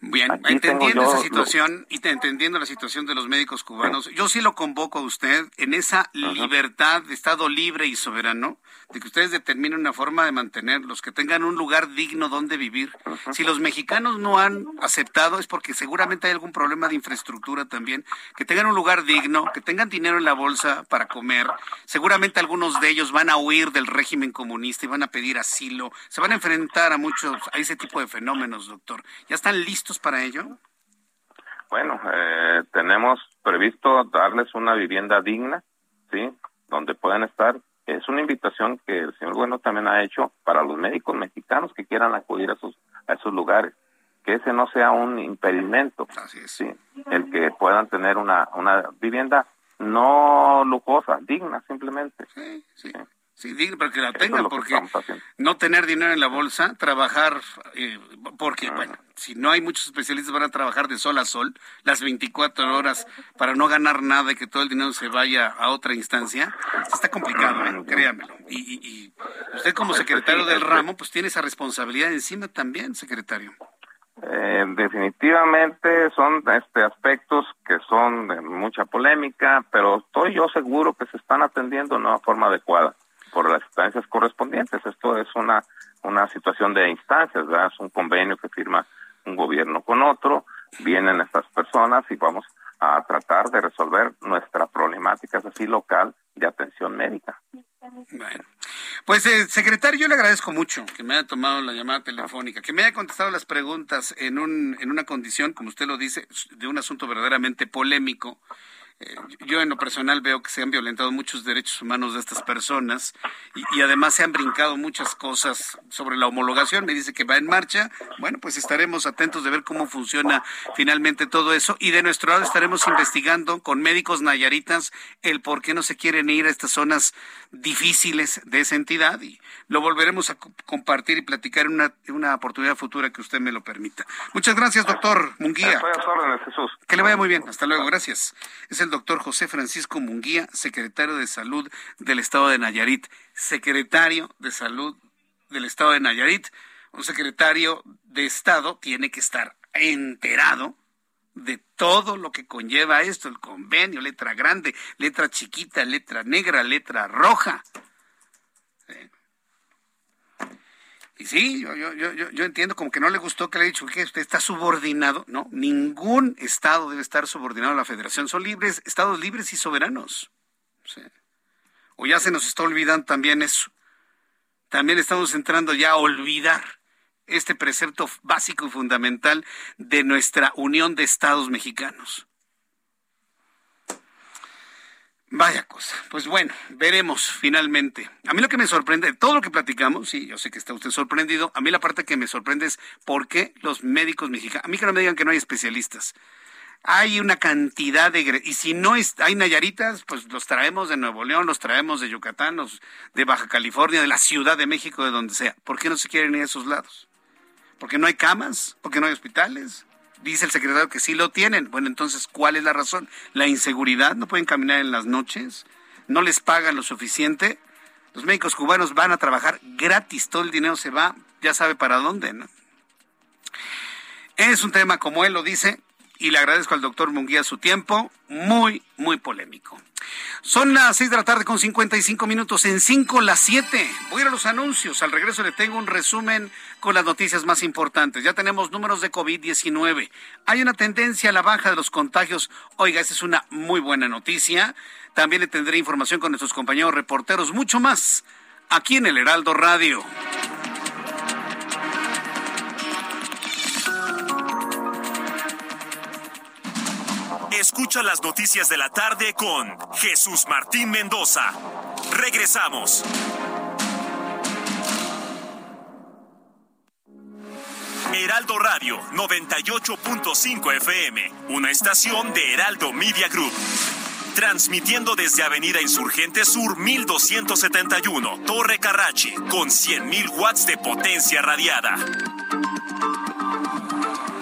Bien,
Aquí
entendiendo esa situación y te- entendiendo la situación de los médicos cubanos, yo sí lo convoco a usted en esa libertad de Estado libre y soberano, de que ustedes determinen una forma de mantenerlos, que tengan un lugar digno donde vivir. Si los mexicanos no han aceptado es porque seguramente hay algún problema de infraestructura también, que tengan un lugar digno, que tengan dinero en la bolsa para comer. Seguramente algunos de ellos van a huir del régimen comunista y van a pedir asilo. Se van a enfrentar a muchos, a ese tipo de fenómenos, doctor. ¿Ya están listos para ello?
Bueno, eh, tenemos previsto darles una vivienda digna, ¿sí? Donde puedan estar. Es una invitación que el señor Bueno también ha hecho para los médicos mexicanos que quieran acudir a esos, a esos lugares. Que ese no sea un impedimento, ¿sí? El que puedan tener una, una vivienda no lujosa, digna simplemente.
Sí, sí. Sí, digno, pero que la
es
tengan, porque no tener dinero en la bolsa, trabajar, eh, porque, bueno, si no hay muchos especialistas van a trabajar de sol a sol, las 24 horas, para no ganar nada y que todo el dinero se vaya a otra instancia, está complicado, ¿eh? créamelo. Y, y- y usted como secretario del ramo, pues tiene esa responsabilidad encima también, secretario.
Eh, definitivamente son este aspectos que son de mucha polémica, pero estoy yo seguro que se están atendiendo de una forma adecuada por las instancias correspondientes. Esto es una una situación de instancias, ¿verdad? Es un convenio que firma un gobierno con otro, vienen estas personas y vamos a tratar de resolver nuestra problemática es así local de atención médica.
Bueno, pues eh, secretario, yo le agradezco mucho que me haya tomado la llamada telefónica, que me haya contestado las preguntas en, un, en una condición, como usted lo dice, de un asunto verdaderamente polémico. Yo en lo personal veo que se han violentado muchos derechos humanos de estas personas y, y además se han brincado muchas cosas sobre la homologación. Me dice que va en marcha. Bueno, pues estaremos atentos de ver cómo funciona finalmente todo eso y de nuestro lado estaremos investigando con médicos nayaritas el por qué no se quieren ir a estas zonas difíciles de esa entidad y lo volveremos a co- compartir y platicar en una, una oportunidad futura que usted me lo permita. Muchas gracias, doctor Munguía.
Órdenes, Jesús.
Que le vaya muy bien. Hasta luego. Gracias. Es el doctor José Francisco Munguía, secretario de Salud del Estado de Nayarit. Secretario de Salud del Estado de Nayarit. Un secretario de Estado tiene que estar enterado de todo lo que conlleva esto, el convenio, letra grande, letra chiquita, letra negra, letra roja. Y sí, yo, yo, yo, entiendo como que no le gustó que le haya dicho que usted está subordinado. No, ningún Estado debe estar subordinado a la Federación. Son libres, Estados libres y soberanos. O ya se nos está olvidando también eso. También estamos entrando ya a olvidar este precepto básico y fundamental de nuestra Unión de Estados Mexicanos. Vaya cosa. Pues bueno, veremos finalmente. A mí lo que me sorprende, todo lo que platicamos, sí, yo sé que está usted sorprendido. A mí la parte que me sorprende es por qué los médicos mexicanos, a mí que no me digan que no hay especialistas. Hay una cantidad de... Y si no hay Nayaritas, pues los traemos de Nuevo León, los traemos de Yucatán, los de Baja California, de la Ciudad de México, de donde sea. ¿Por qué no se quieren ir a esos lados? ¿Porque no hay camas? ¿Porque no hay hospitales? Dice el secretario que sí lo tienen. Bueno, entonces, ¿cuál es la razón? ¿La inseguridad? ¿No pueden caminar en las noches? ¿No les pagan lo suficiente? Los médicos cubanos van a trabajar gratis, todo el dinero se va, ya sabe para dónde, ¿no? Es un tema, como él lo dice, y le agradezco al doctor Munguía su tiempo, muy, muy polémico. Son las 6 de la tarde con 55 minutos, en 5 las 7. Voy a ir a los anuncios. Al regreso le tengo un resumen con las noticias más importantes. Ya tenemos números de COVID-19. Hay una tendencia a la baja de los contagios. Oiga, esa es una muy buena noticia. También le tendré información con nuestros compañeros reporteros, mucho más, aquí en el Heraldo Radio.
Escucha las noticias de la tarde con Jesús Martín Mendoza. Regresamos. Heraldo Radio 98.5 FM, una estación de Heraldo Media Group. Transmitiendo desde Avenida Insurgente Sur 1271, Torre Carrachi, con 100.000 watts de potencia radiada.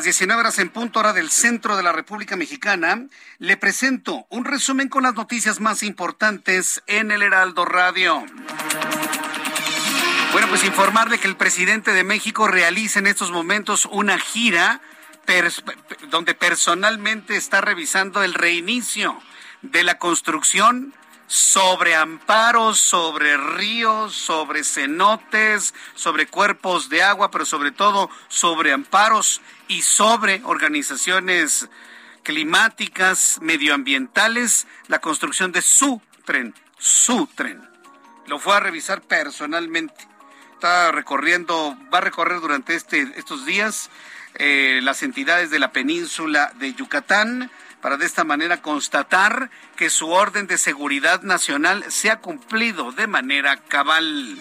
Las 19 horas en punto hora del centro de la República Mexicana. Le presento un resumen con las noticias más importantes en el Heraldo Radio. Bueno, pues informarle que el presidente de México realiza en estos momentos una gira donde personalmente está revisando el reinicio de la construcción sobre amparos, sobre ríos, sobre cenotes, sobre cuerpos de agua, pero sobre todo sobre amparos y sobre organizaciones climáticas, medioambientales, la construcción de su tren, su tren. Lo fue a revisar personalmente. Está recorriendo, va a recorrer durante este, estos días eh, las entidades de la península de Yucatán para de esta manera constatar que su orden de seguridad nacional se ha cumplido de manera cabal.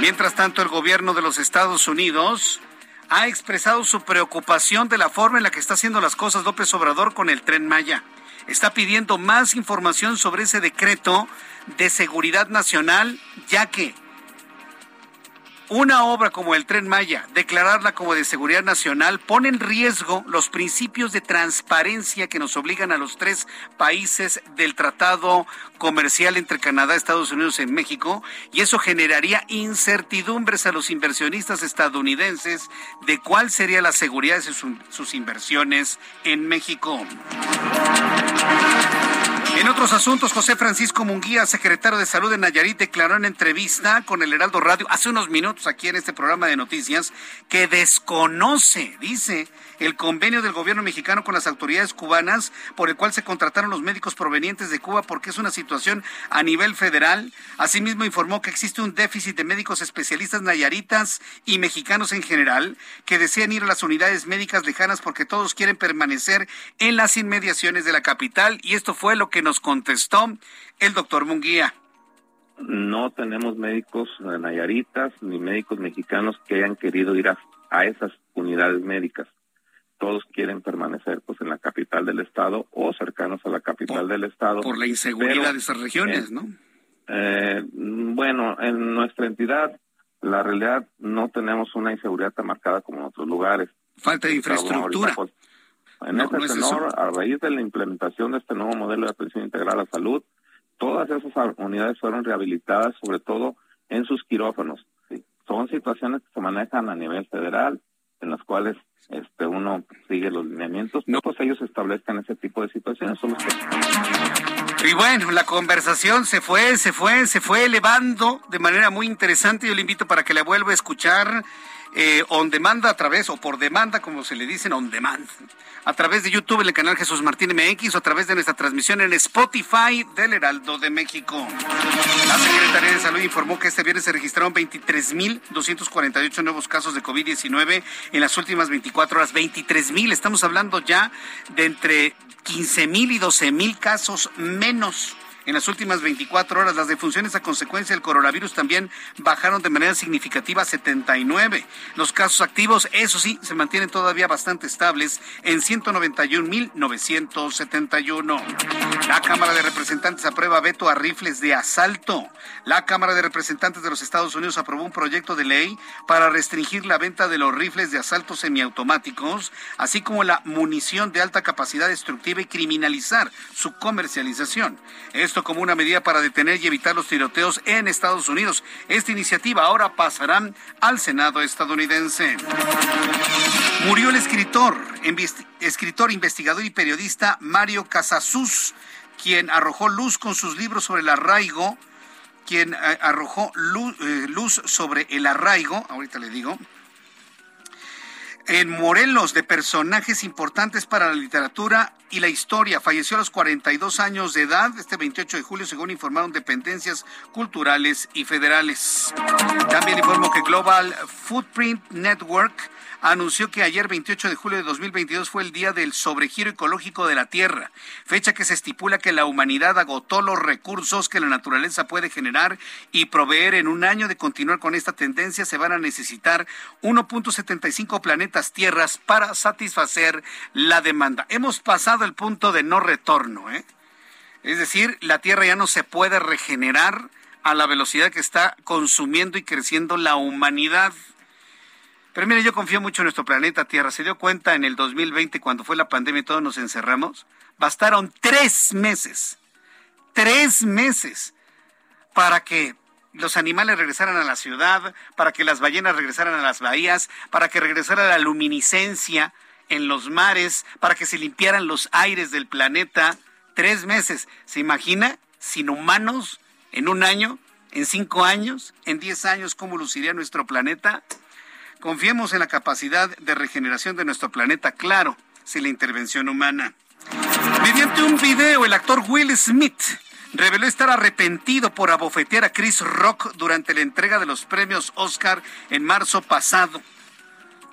Mientras tanto, el gobierno de los Estados Unidos ha expresado su preocupación de la forma en la que está haciendo las cosas López Obrador con el tren Maya. Está pidiendo más información sobre ese decreto de seguridad nacional, ya que una obra como el Tren Maya, declararla como de seguridad nacional, pone en riesgo los principios de transparencia que nos obligan a los tres países del Tratado Comercial entre Canadá, Estados Unidos y México, y eso generaría incertidumbres a los inversionistas estadounidenses de cuál sería la seguridad de sus, sus inversiones en México. En otros asuntos, José Francisco Munguía, secretario de Salud de Nayarit, declaró en entrevista con el Heraldo Radio hace unos minutos aquí en este programa de noticias que desconoce, dice, el convenio del gobierno mexicano con las autoridades cubanas por el cual se contrataron los médicos provenientes de Cuba porque es una situación a nivel federal. Asimismo, informó que existe un déficit de médicos especialistas nayaritas y mexicanos en general que desean ir a las unidades médicas lejanas porque todos quieren permanecer en las inmediaciones de la capital y esto fue lo que nos contestó el doctor Munguía.
No tenemos médicos nayaritas ni médicos mexicanos que hayan querido ir a, a esas unidades médicas. Todos quieren permanecer pues en la capital del estado o cercanos a la capital del estado.
Por la inseguridad
Pero,
de esas regiones,
eh,
¿no?
Eh, bueno, en nuestra entidad, la realidad no tenemos una inseguridad tan marcada como en otros lugares.
Falta de infraestructura.
ahorita, pues, en
No,
este
no es
tenor,
eso.
a raíz de la implementación de este nuevo modelo de atención integral a salud, todas esas unidades fueron rehabilitadas, sobre todo en sus quirófanos. ¿sí? Son situaciones que se manejan a nivel federal, en las cuales este uno sigue los lineamientos, no pues ellos establezcan ese tipo de situaciones. Son los que
Y bueno, la conversación se fue, se fue, se fue elevando de manera muy interesante. Yo le invito para que la vuelva a escuchar eh, on demand a través, o por demanda, como se le dicen, on demand, a través de YouTube en el canal Jesús Martín MX o a través de nuestra transmisión en Spotify del Heraldo de México. La Secretaría de Salud informó que este viernes se registraron 23.248 nuevos casos de COVID-19 en las últimas 24 horas. 23.000, estamos hablando ya de entre 15.000 y 12.000 casos menos. En las últimas 24 horas, las defunciones a consecuencia del coronavirus también bajaron de manera significativa a 79. Los casos activos, eso sí, se mantienen todavía bastante estables en 191.971. La Cámara de Representantes aprueba veto a rifles de asalto. La Cámara de Representantes de los Estados Unidos aprobó un proyecto de ley para restringir la venta de los rifles de asalto semiautomáticos, así como la munición de alta capacidad destructiva y criminalizar su comercialización. Como una medida para detener y evitar los tiroteos en Estados Unidos. Esta iniciativa ahora pasará al Senado estadounidense. Murió el escritor, escritor, investigador y periodista Mario Casasus, quien arrojó luz con sus libros sobre el arraigo, quien eh, arrojó eh, luz sobre el arraigo, ahorita le digo, en Morelos de personajes importantes para la literatura y la historia. Falleció a los 42 años de edad este 28 de julio, según informaron dependencias culturales y federales. También informó que Global Footprint Network anunció que ayer 28 de julio de 2022 fue el día del sobregiro ecológico de la Tierra, fecha que se estipula que la humanidad agotó los recursos que la naturaleza puede generar y proveer en un año de continuar con esta tendencia se van a necesitar 1.75 planetas tierras para satisfacer la demanda. Hemos pasado el punto de no retorno, ¿eh? Es decir, la Tierra ya no se puede regenerar a la velocidad que está consumiendo y creciendo la humanidad. Pero mire, yo confío mucho en nuestro planeta Tierra. ¿Se dio cuenta en el 2020 cuando fue la pandemia y todos nos encerramos? Bastaron tres meses, tres meses para que los animales regresaran a la ciudad, para que las ballenas regresaran a las bahías, para que regresara la luminiscencia en los mares, para que se limpiaran los aires del planeta. Tres meses. ¿Se imagina? Sin humanos, en un año, en cinco años, en diez años, ¿cómo luciría nuestro planeta? Confiemos en la capacidad de regeneración de nuestro planeta, claro, sin la intervención humana. Mediante un video, el actor Will Smith reveló estar arrepentido por abofetear a Chris Rock durante la entrega de los premios Oscar en marzo pasado.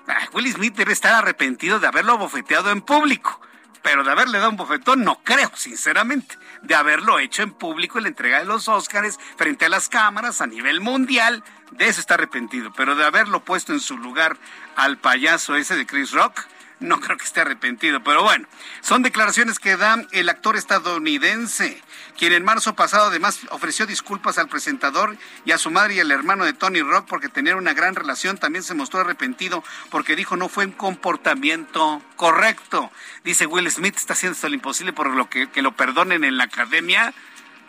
Ah, Will Smith debe estar arrepentido de haberlo abofeteado en público, pero de haberle dado un bofetón no creo, sinceramente. De haberlo hecho en público en la entrega de los Oscars frente a las cámaras a nivel mundial, de eso está arrepentido, pero de haberlo puesto en su lugar al payaso ese de Chris Rock, no creo que esté arrepentido, pero bueno, son declaraciones que da el actor estadounidense, quien en marzo pasado además ofreció disculpas al presentador y a su madre y al hermano de Tony Rock porque tenían una gran relación, también se mostró arrepentido porque dijo no fue un comportamiento correcto. Dice Will Smith está haciendo todo lo imposible por lo que, que lo perdonen en la academia.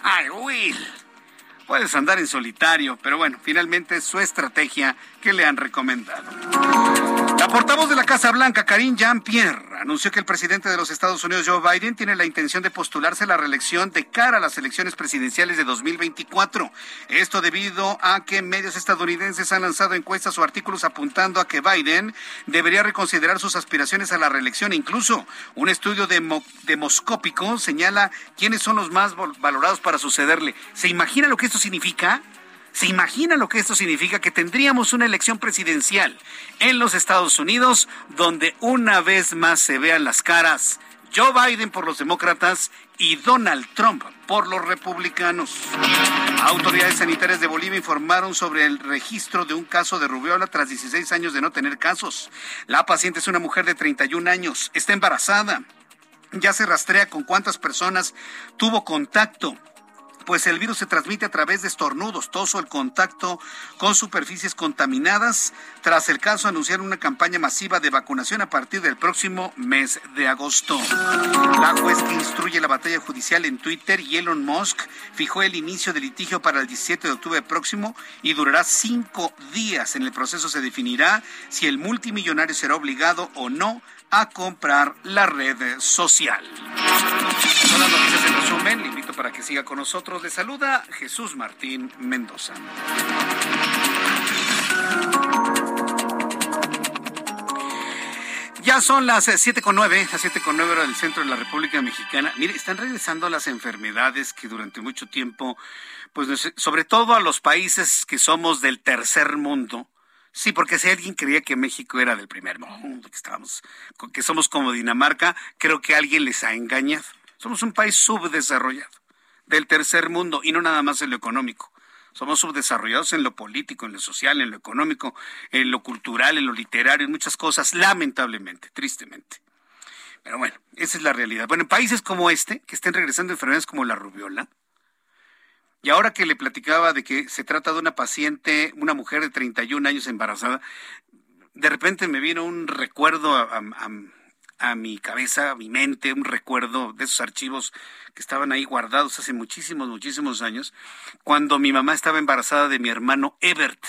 Ay, Will. Puedes andar en solitario, pero bueno, finalmente su estrategia que le han recomendado. La portavoz de la Casa Blanca, Karine Jean-Pierre, anunció que el presidente de los Estados Unidos, Joe Biden, tiene la intención de postularse a la reelección de cara a las elecciones presidenciales de 2024. Esto debido a que medios estadounidenses han lanzado encuestas o artículos apuntando a que Biden debería reconsiderar sus aspiraciones a la reelección. Incluso un estudio demoscópico señala quiénes son los más valorados para sucederle. ¿Se imagina lo que esto significa? ¿Se imagina lo que esto significa? Que tendríamos una elección presidencial en los Estados Unidos donde una vez más se vean las caras Joe Biden por los demócratas y Donald Trump por los republicanos. Autoridades sanitarias de Bolivia informaron sobre el registro de un caso de rubiola tras 16 años de no tener casos. La paciente es una mujer de 31 años, está embarazada. Ya se rastrea con cuántas personas tuvo contacto pues el virus se transmite a través de estornudos, tos o el contacto con superficies contaminadas. Tras el caso, anunciaron una campaña masiva de vacunación a partir del próximo mes de agosto. La juez que instruye la batalla judicial en Twitter, Elon Musk, fijó el inicio del litigio para el 17 de octubre próximo y durará cinco días. En el proceso se definirá si el multimillonario será obligado o no a comprar la red social. Son las noticias en resumen. Le invito para que siga con nosotros. Le saluda Jesús Martín Mendoza. Ya son las eh, siete con nueve, las siete con nueve hora del centro de la República Mexicana. Mire, están regresando las enfermedades que durante mucho tiempo, pues sobre todo a los países que somos del tercer mundo, Sí, porque si alguien creía que México era del primer mundo, que estábamos, que somos como Dinamarca, creo que alguien les ha engañado. Somos un país subdesarrollado, del tercer mundo, y no nada más en lo económico. Somos subdesarrollados en lo político, en lo social, en lo económico, en lo cultural, en lo literario, en muchas cosas, lamentablemente, tristemente. Pero bueno, esa es la realidad. Bueno, en países como este, que estén regresando enfermedades como la rubiola, y ahora que le platicaba de que se trata de una paciente, una mujer de 31 años embarazada, de repente me vino un recuerdo a, mi cabeza, a mi mente, un recuerdo de esos archivos que estaban ahí guardados hace muchísimos, muchísimos años, cuando mi mamá estaba embarazada de mi hermano Ebert.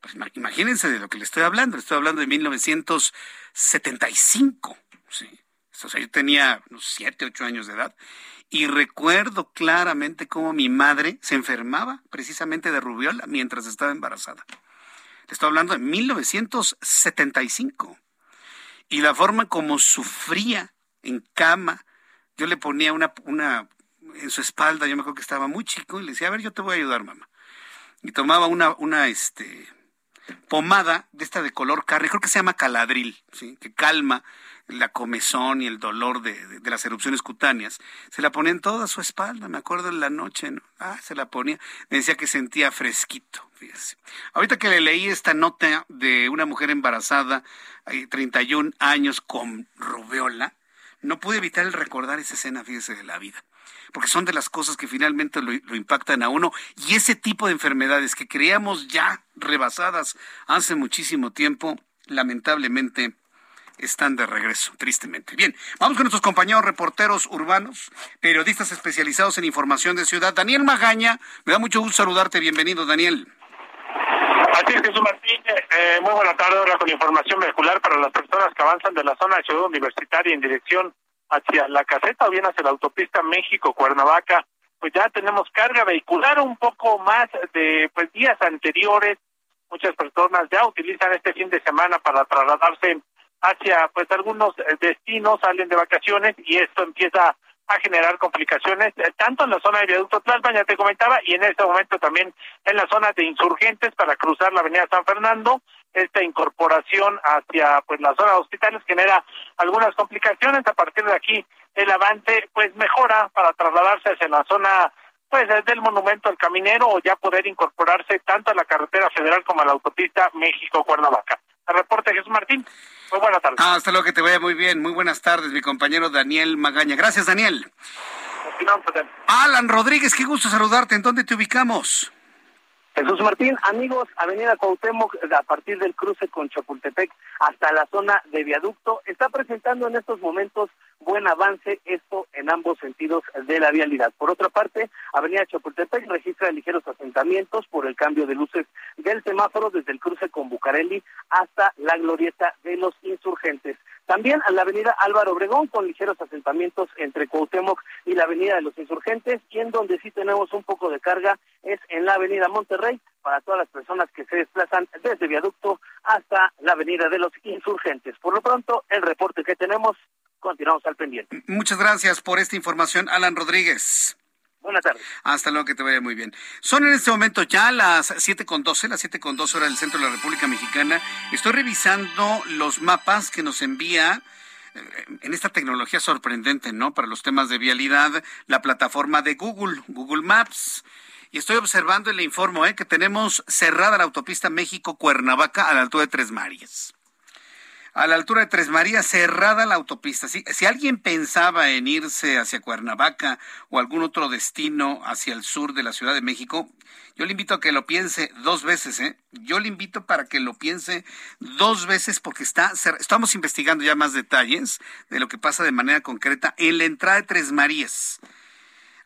Pues imagínense de lo que le estoy hablando, le estoy hablando de 1900 1975. Sí. O sea, yo tenía unos 7, 8 años de edad. Y recuerdo claramente cómo mi madre se enfermaba precisamente de rubiola mientras estaba embarazada. Estoy hablando de 1975. Y la forma como sufría en cama, yo le ponía una, una en su espalda, yo me acuerdo que estaba muy chico, y le decía, a ver, yo te voy a ayudar, mamá. Y tomaba una, una, este, pomada de esta de color carne, creo que se llama caladril, que calma la comezón y el dolor de, de, las erupciones cutáneas. Se la ponía en toda su espalda, me acuerdo en la noche, ¿no? Ah, se la ponía. Decía que sentía fresquito, fíjese. Ahorita que le leí esta nota de una mujer embarazada, 31 años, con rubeola, no pude evitar el recordar esa escena, fíjese, de la vida porque son de las cosas que finalmente lo, lo, impactan a uno. Y ese tipo de enfermedades que creíamos ya rebasadas hace muchísimo tiempo, lamentablemente están de regreso, tristemente. Bien, vamos con nuestros compañeros reporteros urbanos, periodistas especializados en información de ciudad. Daniel Magaña, me da mucho gusto saludarte. Bienvenido, Daniel.
Así es, Jesús Martín. Eh, muy buena tarde ahora con información vehicular para las personas que avanzan de la zona de Ciudad Universitaria en dirección hacia la caseta o bien hacia la autopista México-Cuernavaca. Pues ya tenemos carga vehicular un poco más de pues días anteriores. Muchas personas ya utilizan este fin de semana para trasladarse hacia pues algunos destinos, salen de vacaciones y esto empieza a generar complicaciones eh, tanto en la zona de viaducto Tlalpan, ya te comentaba, y en este momento también en la zona de insurgentes para cruzar la avenida San Fernando. Esta incorporación hacia pues la zona de hospitales genera algunas complicaciones. A partir de aquí el avance pues mejora para trasladarse hacia la zona pues desde el monumento al caminero o ya poder incorporarse tanto a la carretera federal como a la autopista México-Cuernavaca. El reporte Jesús Martín. Muy buenas tardes.
Ah, hasta luego, que te vaya muy bien. Muy buenas tardes, mi compañero Daniel Magaña. Gracias, Daniel. Alan Rodríguez, qué gusto saludarte. ¿En dónde te ubicamos?
Jesús Martín, amigos, Avenida Cuauhtémoc, a partir del cruce con Chapultepec hasta la zona de viaducto, está presentando en estos momentos buen avance, esto en ambos sentidos de la vialidad. Por otra parte, Avenida Chapultepec registra ligeros asentamientos por el cambio de luces del semáforo desde el cruce con Bucareli hasta la glorieta de los insurgentes. También a la avenida Álvaro Obregón con ligeros asentamientos entre Cuauhtémoc y la avenida de los insurgentes y en donde sí tenemos un poco de carga es en la avenida Monterrey para todas las personas que se desplazan desde viaducto hasta la avenida de los insurgentes. Por lo pronto, el reporte que tenemos, continuamos al pendiente.
Muchas gracias por esta información, Alan Rodríguez.
Buenas tardes.
Hasta luego, que te vaya muy bien. Son en este momento ya las siete con doce, las siete con doce horas del centro de la República Mexicana. Estoy revisando los mapas que nos envía eh, en esta tecnología sorprendente, ¿no? Para los temas de vialidad, la plataforma de Google, Google Maps. Y estoy observando y le informo ¿eh? que tenemos cerrada la autopista México-Cuernavaca a la altura de Tres Marías a la altura de Tres Marías, cerrada la autopista. Si, alguien pensaba en irse hacia Cuernavaca o algún otro destino hacia el sur de la Ciudad de México, yo le invito a que lo piense dos veces, ¿eh? Yo le invito para que lo piense dos veces porque está, estamos investigando ya más detalles de lo que pasa de manera concreta en la entrada de Tres Marías.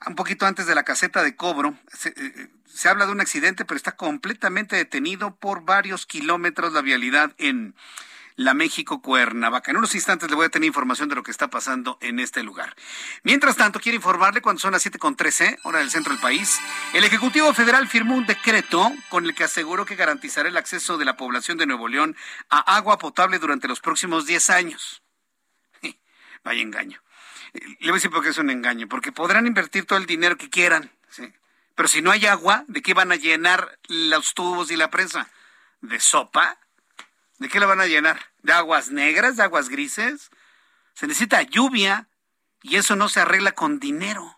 Un poquito antes de la caseta de cobro, se, eh, se habla de un accidente, pero está completamente detenido por varios kilómetros la vialidad en la México Cuernavaca. En unos instantes le voy a tener información de lo que está pasando en este lugar. Mientras tanto, quiero informarle cuando son las 7.13, hora del centro del país, el Ejecutivo Federal firmó un decreto con el que aseguró que garantizará el acceso de la población de Nuevo León a agua potable durante los próximos 10 años. Vaya engaño. Le voy a decir por qué es un engaño, porque podrán invertir todo el dinero que quieran, ¿sí? pero si no hay agua, ¿de qué van a llenar los tubos y la presa? ¿De sopa? ¿De qué la van a llenar? ¿De aguas negras? ¿De aguas grises? Se necesita lluvia y eso no se arregla con dinero.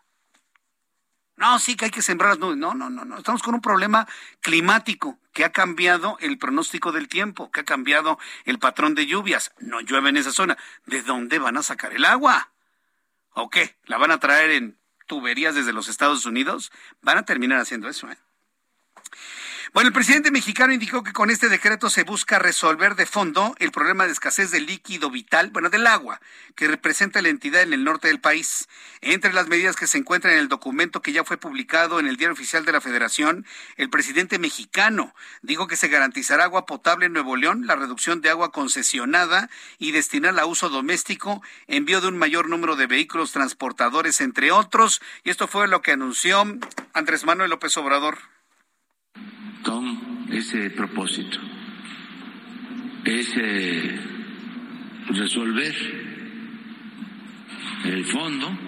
No, sí que hay que sembrar las nubes. No, no, no, no. Estamos con un problema climático que ha cambiado el pronóstico del tiempo, que ha cambiado el patrón de lluvias. No llueve en esa zona. ¿De dónde van a sacar el agua? ¿O qué? ¿La van a traer en tuberías desde los Estados Unidos? Van a terminar haciendo eso, ¿eh? Bueno, el presidente mexicano indicó que con este decreto se busca resolver de fondo el problema de escasez de líquido vital, bueno, del agua, que representa la entidad en el norte del país. Entre las medidas que se encuentran en el documento que ya fue publicado en el Diario Oficial de la Federación, el presidente mexicano dijo que se garantizará agua potable en Nuevo León, la reducción de agua concesionada y destinar a uso doméstico, envío de un mayor número de vehículos transportadores, entre otros. Y esto fue lo que anunció Andrés Manuel López Obrador
con ese propósito. Es resolver el fondo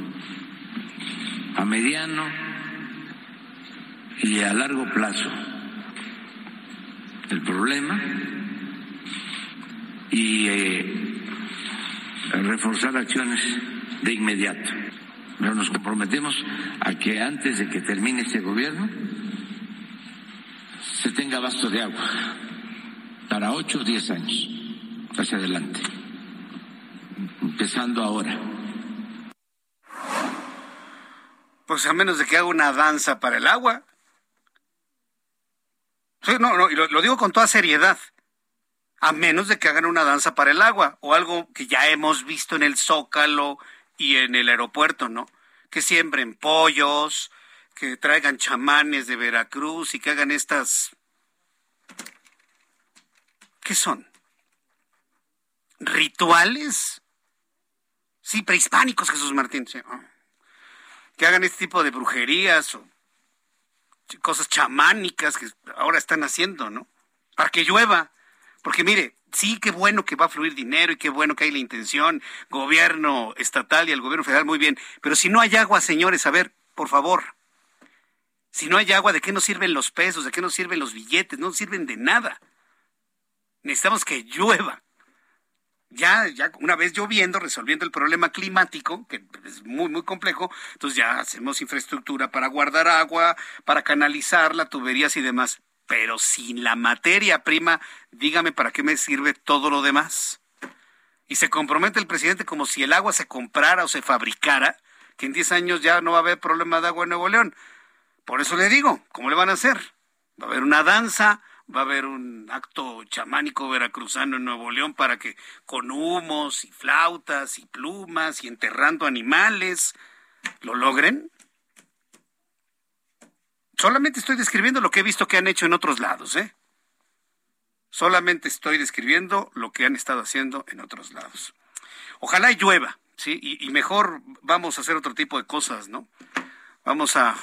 a mediano y a largo plazo el problema y eh, reforzar acciones de inmediato. Pero nos comprometemos a que antes de que termine este gobierno se tenga abasto de agua para ocho o diez años hacia adelante, empezando ahora.
Pues a menos de que haga una danza para el agua. Sí, no, no, y lo, lo digo con toda seriedad. A menos de que hagan una danza para el agua o algo que ya hemos visto en el Zócalo y en el aeropuerto, ¿no? Que siembren pollos, que traigan chamanes de Veracruz y que hagan estas... ¿Qué son? ¿Rituales? Sí, prehispánicos, Jesús Martín. Ah. Que hagan este tipo de brujerías o cosas chamánicas que ahora están haciendo, ¿no? Para que llueva. Porque mire, sí, qué bueno que va a fluir dinero y qué bueno que hay la intención, gobierno estatal y el gobierno federal, muy bien. Pero si no hay agua, señores, a ver, por favor, si no hay agua, ¿de qué nos sirven los pesos? ¿De qué nos sirven los billetes? No nos sirven de nada. Necesitamos que llueva. Ya, ya una vez lloviendo, resolviendo el problema climático, que es muy, muy complejo, entonces ya hacemos infraestructura para guardar agua, para canalizarla, tuberías y demás. Pero sin la materia prima, dígame para qué me sirve todo lo demás. Y se compromete el presidente como si el agua se comprara o se fabricara, que en 10 años ya no va a haber problema de agua en Nuevo León. Por eso le digo, ¿cómo le van a hacer? Va a haber una danza, va a haber un acto chamánico veracruzano en Nuevo León para que con humos y flautas y plumas y enterrando animales lo logren. Solamente estoy describiendo lo que he visto que han hecho en otros lados, ¿eh? Solamente estoy describiendo lo que han estado haciendo en otros lados. Ojalá llueva, ¿sí? Y, y mejor vamos a hacer otro tipo de cosas, ¿no? Vamos a,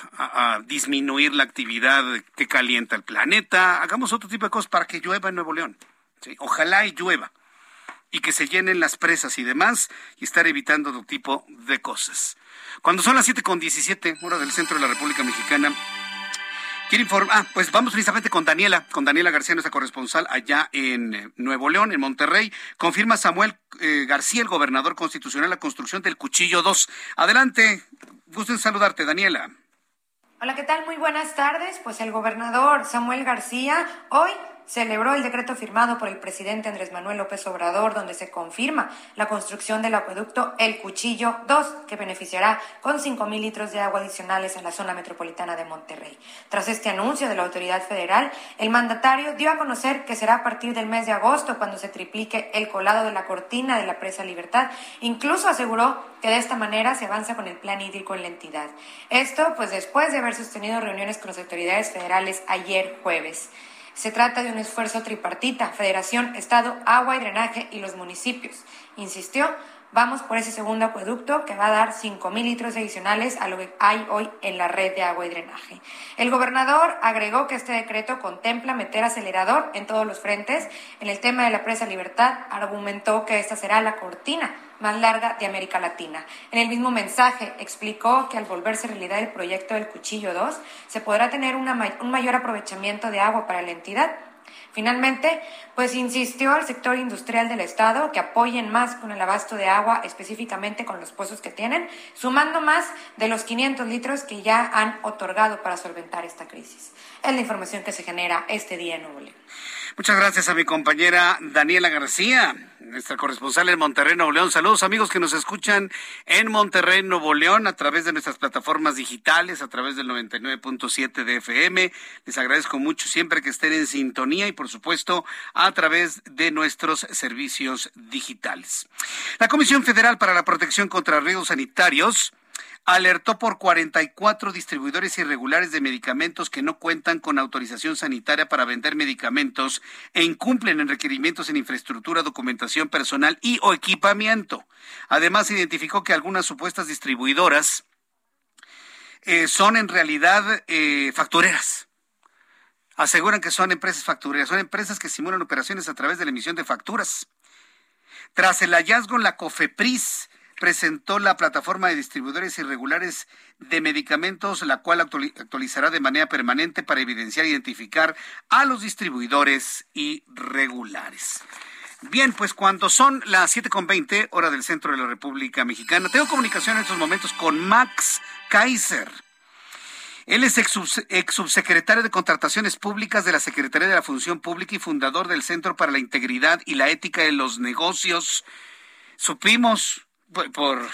disminuir la actividad que calienta el planeta, hagamos otro tipo de cosas para que llueva en Nuevo León. Ojalá y llueva y que se llenen las presas y demás y estar evitando otro tipo de cosas. Cuando son las 7 con 17, hora del centro de la República Mexicana, quiero informar, ah, pues vamos precisamente con Daniela, con Daniela García, nuestra corresponsal allá en Nuevo León, en Monterrey. Confirma Samuel eh, García, el gobernador constitucional, la construcción del Cuchillo 2. Adelante, Gusto en saludarte, Daniela.
Hola, ¿qué tal? Muy buenas tardes. Pues el gobernador Samuel García hoy celebró el decreto firmado por el presidente Andrés Manuel López Obrador, donde se confirma la construcción del acueducto El Cuchillo 2, que beneficiará con 5.000 litros de agua adicionales a la zona metropolitana de Monterrey. Tras este anuncio de la autoridad federal, el mandatario dio a conocer que será a partir del mes de agosto cuando se triplique el colado de la cortina de la presa Libertad. Incluso aseguró que de esta manera se avanza con el plan hídrico en la entidad. Esto, pues después de haber sostenido reuniones con las autoridades federales ayer jueves. Se trata de un esfuerzo tripartita, Federación, Estado, Agua y Drenaje y los municipios. Insistió, vamos por ese segundo acueducto que va a dar 5.000 litros adicionales a lo que hay hoy en la red de agua y drenaje. El gobernador agregó que este decreto contempla meter acelerador en todos los frentes. En el tema de la presa Libertad, argumentó que esta será la cortina más larga de América Latina. En el mismo mensaje explicó que al volverse realidad el proyecto del Cuchillo 2, se podrá tener una, un mayor aprovechamiento de agua para la entidad. Finalmente, pues insistió al sector industrial del Estado que apoyen más con el abasto de agua, específicamente con los pozos que tienen, sumando más de los 500 litros que ya han otorgado para solventar esta crisis. Es la información que se genera este día en Nuevo León.
Muchas gracias a mi compañera Daniela García, nuestra corresponsal en Monterrey, Nuevo León. Saludos amigos que nos escuchan en Monterrey, Nuevo León, a través de nuestras plataformas digitales, a través del 99.7 de FM. Les agradezco mucho siempre que estén en sintonía y por supuesto a través de nuestros servicios digitales. La Comisión Federal para la Protección contra Riesgos Sanitarios alertó por 44 distribuidores irregulares de medicamentos que no cuentan con autorización sanitaria para vender medicamentos e incumplen en requerimientos en infraestructura, documentación personal y o equipamiento. Además, identificó que algunas supuestas distribuidoras eh, son en realidad eh, factureras. Aseguran que son empresas factureras, son empresas que simulan operaciones a través de la emisión de facturas. Tras el hallazgo la COFEPRIS, presentó la plataforma de distribuidores irregulares de medicamentos, la cual actualizará de manera permanente para evidenciar e identificar a los distribuidores irregulares. Bien, pues cuando son las 7.20, hora del centro de la República Mexicana, tengo comunicación en estos momentos con Max Kaiser. Él es ex, subsecretario de Contrataciones Públicas de la Secretaría de la Función Pública y fundador del Centro para la Integridad y la Ética de los Negocios. Supimos por,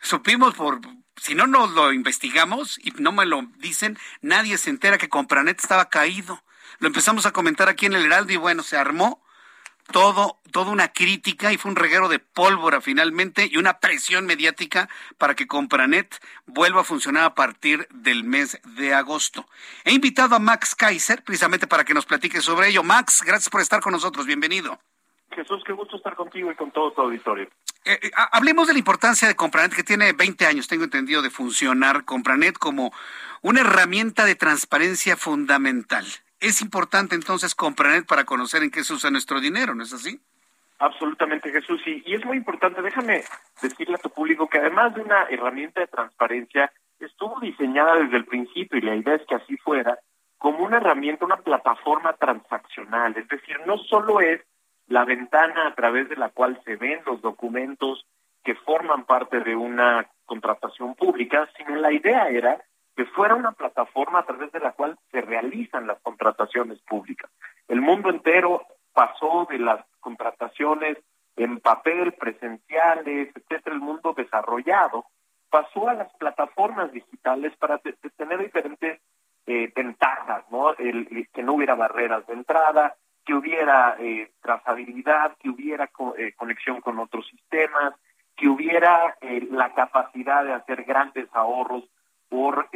supimos por, si no nos lo investigamos y no me lo dicen, nadie se entera que Compranet estaba caído. Lo empezamos a comentar aquí en el Heraldo y bueno, se armó todo, toda una crítica y fue un reguero de pólvora finalmente y una presión mediática para que Compranet vuelva a funcionar a partir del mes de agosto. He invitado a Max Kaiser precisamente para que nos platique sobre ello. Max, gracias por estar con nosotros. Bienvenido.
Jesús, qué gusto estar contigo y con todo tu auditorio.
Eh, eh, hablemos de la importancia de Compranet, que tiene 20 años, tengo entendido, de funcionar Compranet como una herramienta de transparencia fundamental. Es importante entonces Compranet para conocer en qué se usa nuestro dinero, ¿no es así?
Absolutamente, Jesús. Y, y es muy importante, déjame decirle a tu público que además de una herramienta de transparencia, estuvo diseñada desde el principio y la idea es que así fuera, como una herramienta, una plataforma transaccional. Es decir, no solo es la ventana a través de la cual se ven los documentos que forman parte de una contratación pública, sino la idea era que fuera una plataforma a través de la cual se realizan las contrataciones públicas. El mundo entero pasó de las contrataciones en papel, presenciales, etcétera, el mundo desarrollado, pasó a las plataformas digitales para tener diferentes eh, ventajas, ¿no? el, que no hubiera barreras de entrada, que hubiera eh, trazabilidad, que hubiera eh, conexión con otros sistemas, que hubiera eh, la capacidad de hacer grandes ahorros por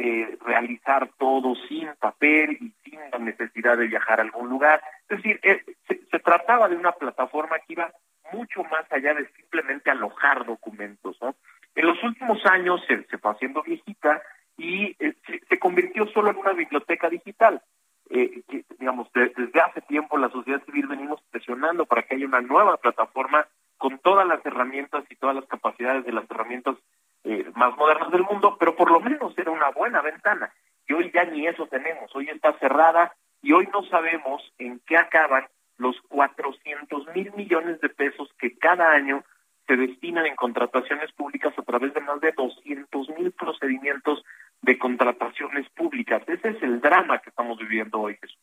realizar todo sin papel y sin la necesidad de viajar a algún lugar. Es decir, se, trataba de una plataforma que iba mucho más allá de simplemente alojar documentos. ¿no? En los últimos años se, fue haciendo viejita y se, convirtió solo en una biblioteca digital eh, digamos, desde hace tiempo la sociedad civil para que haya una nueva plataforma con todas las herramientas y todas las capacidades de las herramientas eh, más modernas del mundo, pero por lo menos era una buena ventana. Y hoy ya ni eso tenemos, hoy está cerrada y hoy no sabemos en qué acaban los 400 mil millones de pesos que cada año se destinan en contrataciones públicas a través de más de 200 mil procedimientos de contrataciones públicas. Ese es el drama que estamos viviendo hoy, Jesús.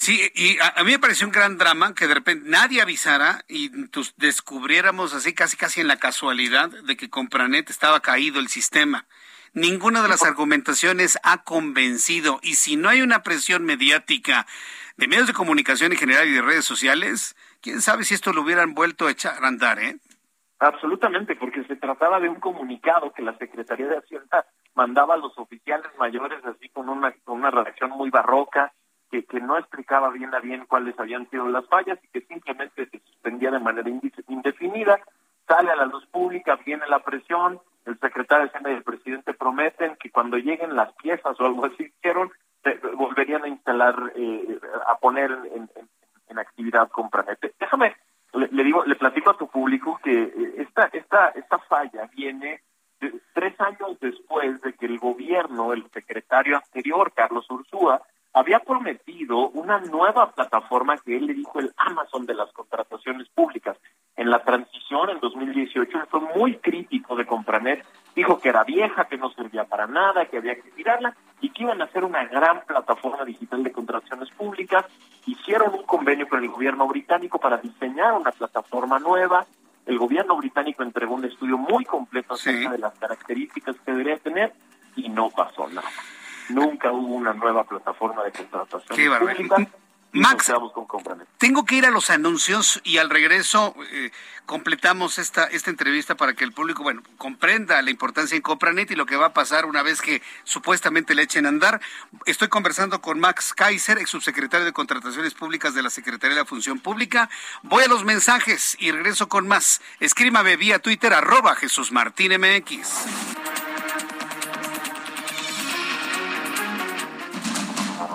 Sí, y a, mí me pareció un gran drama que de repente nadie avisara y descubriéramos así casi casi en la casualidad de que Compranet estaba caído el sistema. Ninguna de las argumentaciones ha convencido y si no hay una presión mediática de medios de comunicación en general y de redes sociales, quién sabe si esto lo hubieran vuelto a echar a andar, ¿eh?
Absolutamente, porque se trataba de un comunicado que la Secretaría de Hacienda mandaba a los oficiales mayores así con una, con una redacción muy barroca, que, que no explicaba bien a bien cuáles habían sido las fallas y que simplemente se suspendía de manera indefinida, sale a la luz pública, viene la presión, el secretario de Hacienda y el presidente prometen que cuando lleguen las piezas o algo así hicieron, volverían a instalar, eh, a poner en, en, actividad Compranet. Déjame le, digo, le platico a tu público que eh, esta, esta, esta falla viene tres años después de que el gobierno, el secretario anterior, Carlos Ursúa, había prometido una nueva plataforma que él le dijo el Amazon de las contrataciones públicas. En la transición en 2018 él fue muy crítico de Compranet, dijo que era vieja, que no servía para nada, que había que tirarla y que iban a hacer una gran plataforma digital de contrataciones públicas. Hicieron un convenio con el gobierno británico para diseñar una plataforma nueva. El gobierno británico entregó un estudio muy completo acerca de las características que debería tener y no pasó nada. Nunca hubo una nueva plataforma de contratación
Qué
pública.
Max. Tengo que ir a los anuncios y al regreso eh, completamos esta, esta entrevista para que el público, bueno, comprenda la importancia en Compranet y lo que va a pasar una vez que supuestamente le echen a andar. Estoy conversando con Max Kaiser, ex subsecretario de Contrataciones Públicas de la Secretaría de la Función Pública. Voy a los mensajes y regreso con más. Escríbame vía Twitter, arroba Jesús Martín MX.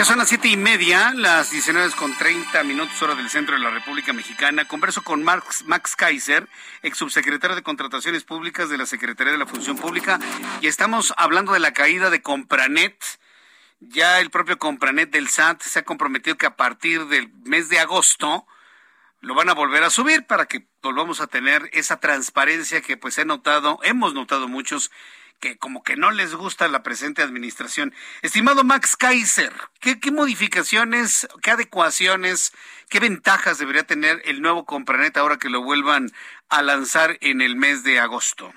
Ya son las siete y media, las 19 con 30 minutos hora del centro de la República Mexicana. Converso con Max, Max Kaiser, ex subsecretario de Contrataciones Públicas de la Secretaría de la Función Pública, y estamos hablando de la caída de Compranet. Ya el propio Compranet del SAT se ha comprometido que a partir del mes de agosto lo van a volver a subir para que volvamos a tener esa transparencia que pues he notado, hemos notado muchos que como que no les gusta la presente administración. Estimado Max Kaiser, ¿qué, qué modificaciones, qué adecuaciones, qué ventajas debería tener el nuevo Compranet ahora que lo vuelvan a lanzar en el mes de agosto?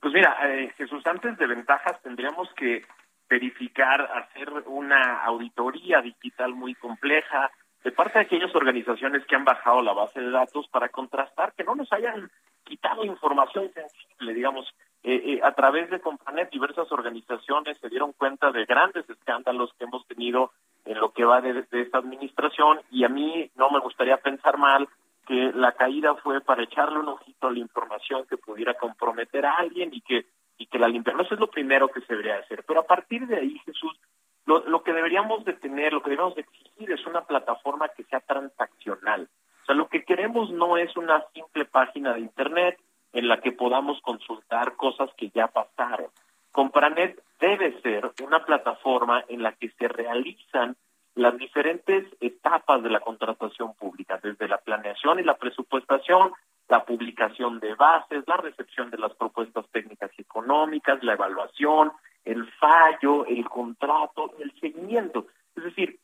Pues mira, eh, Jesús, antes de ventajas tendríamos que verificar, hacer una auditoría digital muy compleja de parte de aquellas organizaciones que han bajado la base de datos para contrastar que no nos hayan quitado información sensible, digamos, eh, eh, a través de Companet diversas organizaciones se dieron cuenta de grandes escándalos que hemos tenido en lo que va de, esta administración y a mí no me gustaría pensar mal que la caída fue para echarle un ojito a la información que pudiera comprometer a alguien y que y que la limpieza. Eso es lo primero que se debería hacer. Pero a partir de ahí, Jesús, lo, lo que deberíamos de tener, lo que deberíamos de exigir es una plataforma que sea transaccional. O sea, lo que queremos no es una simple página de Internet en la que podamos consultar cosas que ya pasaron. Compranet debe ser una plataforma en la que se realizan las diferentes etapas de la contratación pública, desde la planeación y la presupuestación, la publicación de bases, la recepción de las propuestas técnicas y económicas, la evaluación, el fallo, el contrato, el seguimiento. Es decir,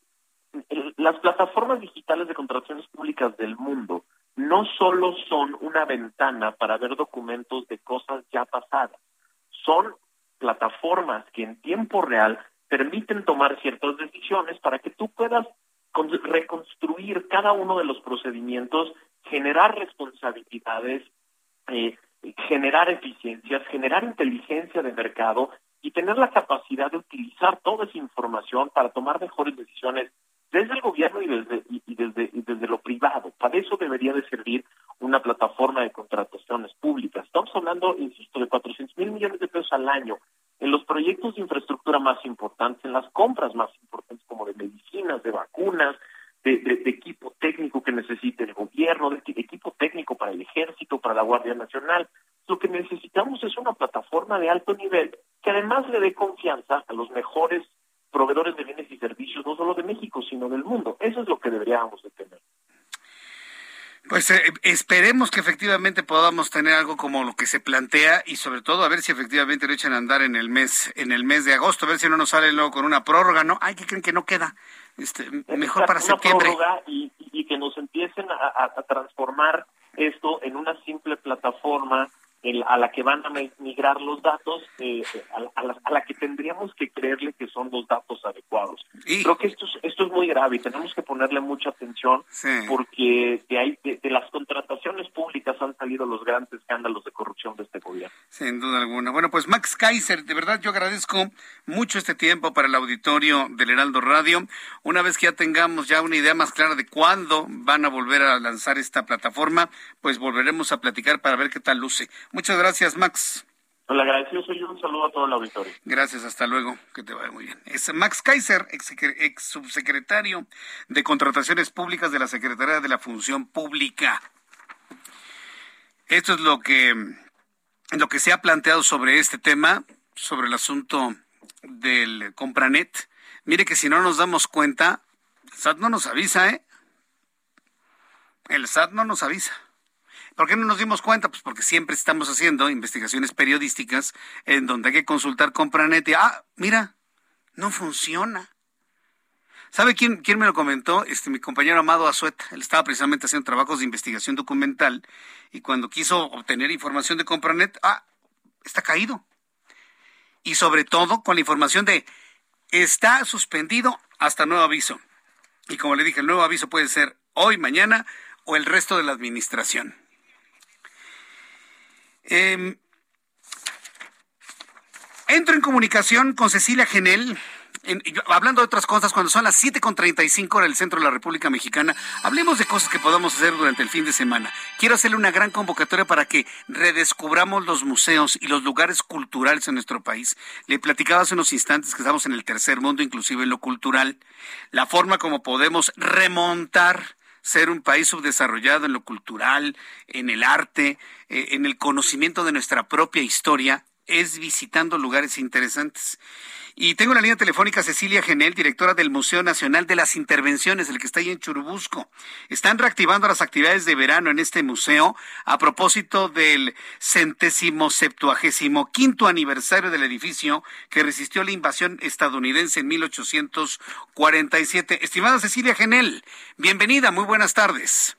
las plataformas digitales de contrataciones públicas del mundo no solo son una ventana para ver documentos de cosas ya pasadas, son plataformas que en tiempo real permiten tomar ciertas decisiones para que tú puedas con- reconstruir cada uno de los procedimientos, generar responsabilidades, eh, generar eficiencias, generar inteligencia de mercado y tener la capacidad de utilizar toda esa información para tomar mejores decisiones desde el gobierno y desde y, desde desde lo privado. Para eso debería de servir una plataforma de contrataciones públicas. Estamos hablando, insisto, de 400 mil millones de pesos al año en los proyectos de infraestructura más importantes, en las compras más importantes como de medicinas, de vacunas, de, de- de equipo técnico que necesite el gobierno, de equi- equipo técnico para el ejército, para la Guardia Nacional. Lo que necesitamos es una plataforma de alto nivel que además le dé confianza a los mejores proveedores de bienes y servicios, no solo de México, sino del mundo. Eso es lo que deberíamos de tener.
Pues eh, esperemos que efectivamente podamos tener algo como lo que se plantea y sobre todo a ver si efectivamente lo echan a andar en el mes en el mes de agosto, a ver si no nos sale luego con una prórroga, ¿no? Ay, que creen que no queda. este, mejor para
una
septiembre.
prórroga y, y que nos empiecen a, a- a transformar esto en una simple plataforma en- a la que van a mi- migrar los datos, eh, a, la- a la, a la que tendríamos que creerle que son los datos adecuados. Creo que esto es, esto es muy grave y tenemos que ponerle mucha atención
Sí.
porque de, ahí, de, de las contrataciones públicas han salido los grandes escándalos de corrupción de este gobierno.
Sin duda alguna. Bueno, pues Max Kaiser, de verdad yo agradezco mucho este tiempo para el auditorio del Heraldo Radio. Una vez que ya tengamos ya una idea más clara de cuándo van a volver a lanzar esta plataforma, pues volveremos a platicar para ver qué tal luce. Muchas gracias, Max.
El agradecido soy yo, un saludo a todo el auditorio.
Gracias, hasta luego, que te vaya muy bien. Es Max Kaiser, ex, ex subsecretario de Contrataciones Públicas de la Secretaría de la Función Pública. Esto es lo que, lo que se ha planteado sobre este tema, sobre el asunto del Compranet. Mire que si no nos damos cuenta, el SAT no nos avisa, ¿eh? El SAT no nos avisa. ¿Por qué no nos dimos cuenta? Pues porque siempre estamos haciendo investigaciones periodísticas en donde hay que consultar Compranet y, ah, mira, no funciona. ¿Sabe quién, quién me lo comentó? Este, mi compañero Amado Azueta. Él estaba precisamente haciendo trabajos de investigación documental y cuando quiso obtener información de Compranet, ah, está caído. Y sobre todo con la información de está suspendido hasta nuevo aviso. Y como le dije, el nuevo aviso puede ser hoy, mañana o el resto de la administración. Em, entro en comunicación con Cecilia Genel. hablando de otras cosas, cuando son las 7.35 hora del centro de la República Mexicana, hablemos de cosas que podamos hacer durante el fin de semana. Quiero hacerle una gran convocatoria para que redescubramos los museos y los lugares culturales en nuestro país. Le platicaba hace unos instantes que estamos en el tercer mundo, inclusive en lo cultural. La forma como podemos remontar ser un país subdesarrollado en lo cultural, en el arte, eh, en el conocimiento de nuestra propia historia, es visitando lugares interesantes. Y tengo en la línea telefónica Cecilia Genel, directora del Museo Nacional de las Intervenciones, el que está ahí en Churubusco. Están reactivando las actividades de verano en este museo a propósito del centésimo septuagésimo quinto aniversario del edificio que resistió la invasión estadounidense en 1847. Estimada Cecilia Genel, bienvenida, muy buenas tardes.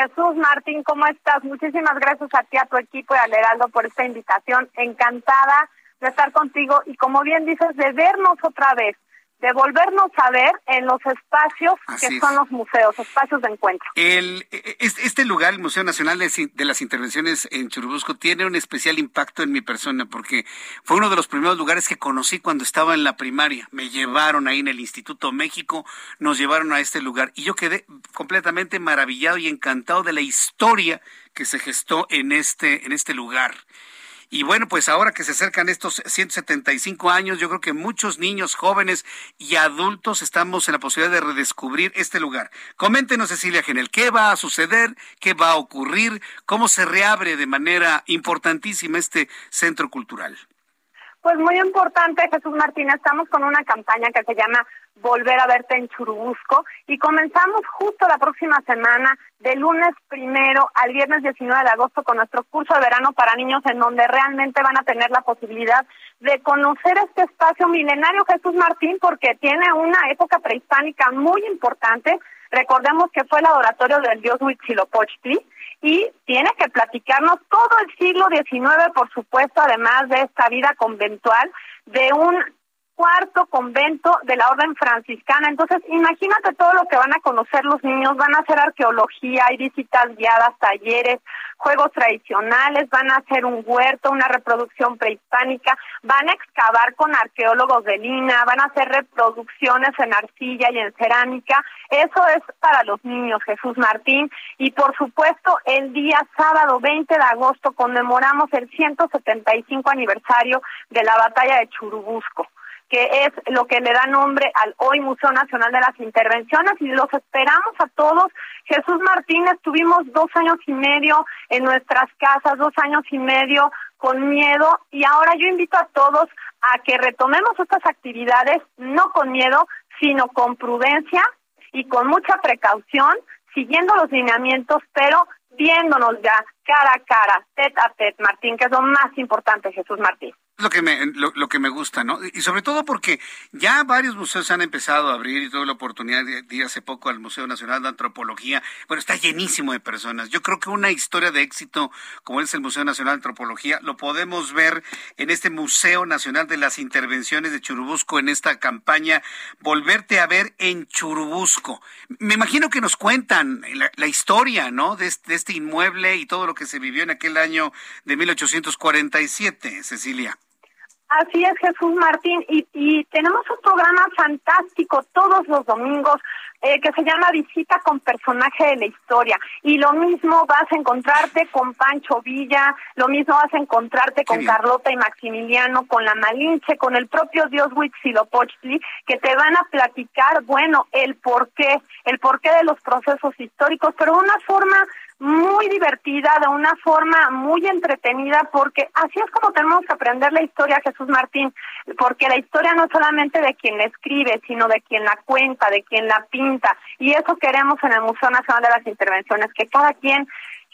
Jesús Martín, ¿cómo estás? Muchísimas gracias a ti, a tu equipo y al Heraldo por esta invitación. Encantada de estar contigo y como bien dices, de vernos otra vez, de volvernos a ver en los espacios
Así
que
es.
son los museos, espacios de encuentro.
El, es- este lugar, el Museo Nacional de, Ci- de las Intervenciones en Churubusco, tiene un especial impacto en mi persona porque fue uno de los primeros lugares que conocí cuando estaba en la primaria. Me llevaron ahí en el Instituto México, nos llevaron a este lugar y yo quedé completamente maravillado y encantado de la historia que se gestó en este, en este lugar. Y bueno, pues ahora que se acercan estos 175 años, yo creo que muchos niños, jóvenes y adultos estamos en la posibilidad de redescubrir este lugar. Coméntenos, Cecilia Genel, ¿qué va a suceder? ¿Qué va a ocurrir? ¿Cómo se reabre de manera importantísima este centro cultural?
Pues muy importante, Jesús Martín, estamos con una campaña que se llama Volver a verte en Churubusco y comenzamos justo la próxima semana, de lunes primero al viernes 19 de agosto, con nuestro curso de verano para niños, en donde realmente van a tener la posibilidad de conocer este espacio milenario, Jesús Martín, porque tiene una época prehispánica muy importante. Recordemos que fue el adoratorio del dios Huitzilopochtli y tiene que platicarnos todo el siglo XIX, por supuesto, además de esta vida conventual, de un cuarto convento de la orden franciscana. Entonces, imagínate todo lo que van a conocer los niños, van a hacer arqueología, hay visitas guiadas, talleres, juegos tradicionales, van a hacer un huerto, una reproducción prehispánica, van a excavar con arqueólogos de Lina, van a hacer reproducciones en arcilla y en cerámica. Eso es para los niños, Jesús Martín. Y por supuesto, el día sábado 20 de agosto conmemoramos el 175 aniversario de la batalla de Churubusco que es lo que le da nombre al hoy Museo Nacional de las Intervenciones y los esperamos a todos. Jesús Martínez, tuvimos dos años y medio en nuestras casas, dos años y medio con miedo y ahora yo invito a todos a que retomemos estas actividades no con miedo, sino con prudencia y con mucha precaución, siguiendo los lineamientos, pero viéndonos ya cara a cara, tete a tete, Martín, que es lo más importante, Jesús Martín.
Lo que me lo, que me gusta, ¿no? Y sobre todo porque ya varios museos han empezado a abrir y tuve la oportunidad de, ir hace poco al Museo Nacional de Antropología. Bueno, está llenísimo de personas. Yo creo que una historia de éxito como es el Museo Nacional de Antropología lo podemos ver en este Museo Nacional de las Intervenciones de Churubusco en esta campaña Volverte a ver en Churubusco. Me imagino que nos cuentan la, historia, ¿no? De este, de este inmueble y todo lo que se vivió en aquel año de 1847, Cecilia.
Así es, Jesús Martín, y, y tenemos un programa fantástico todos los domingos eh, que se llama Visita con personaje de la historia. Y lo mismo vas a encontrarte con Pancho Villa, lo mismo vas a encontrarte con Carlota y Maximiliano, con la Malinche, con el propio Dios Huitzilopochtli, que te van a platicar, bueno, el porqué, el porqué de los procesos históricos, pero de una forma muy divertida, de una forma muy entretenida, porque así es como tenemos que aprender la historia, Jesús Martín, porque la historia no es solamente de quien la escribe, sino de quien la cuenta, de quien la pinta, y eso queremos en el Museo Nacional de las Intervenciones, que cada quien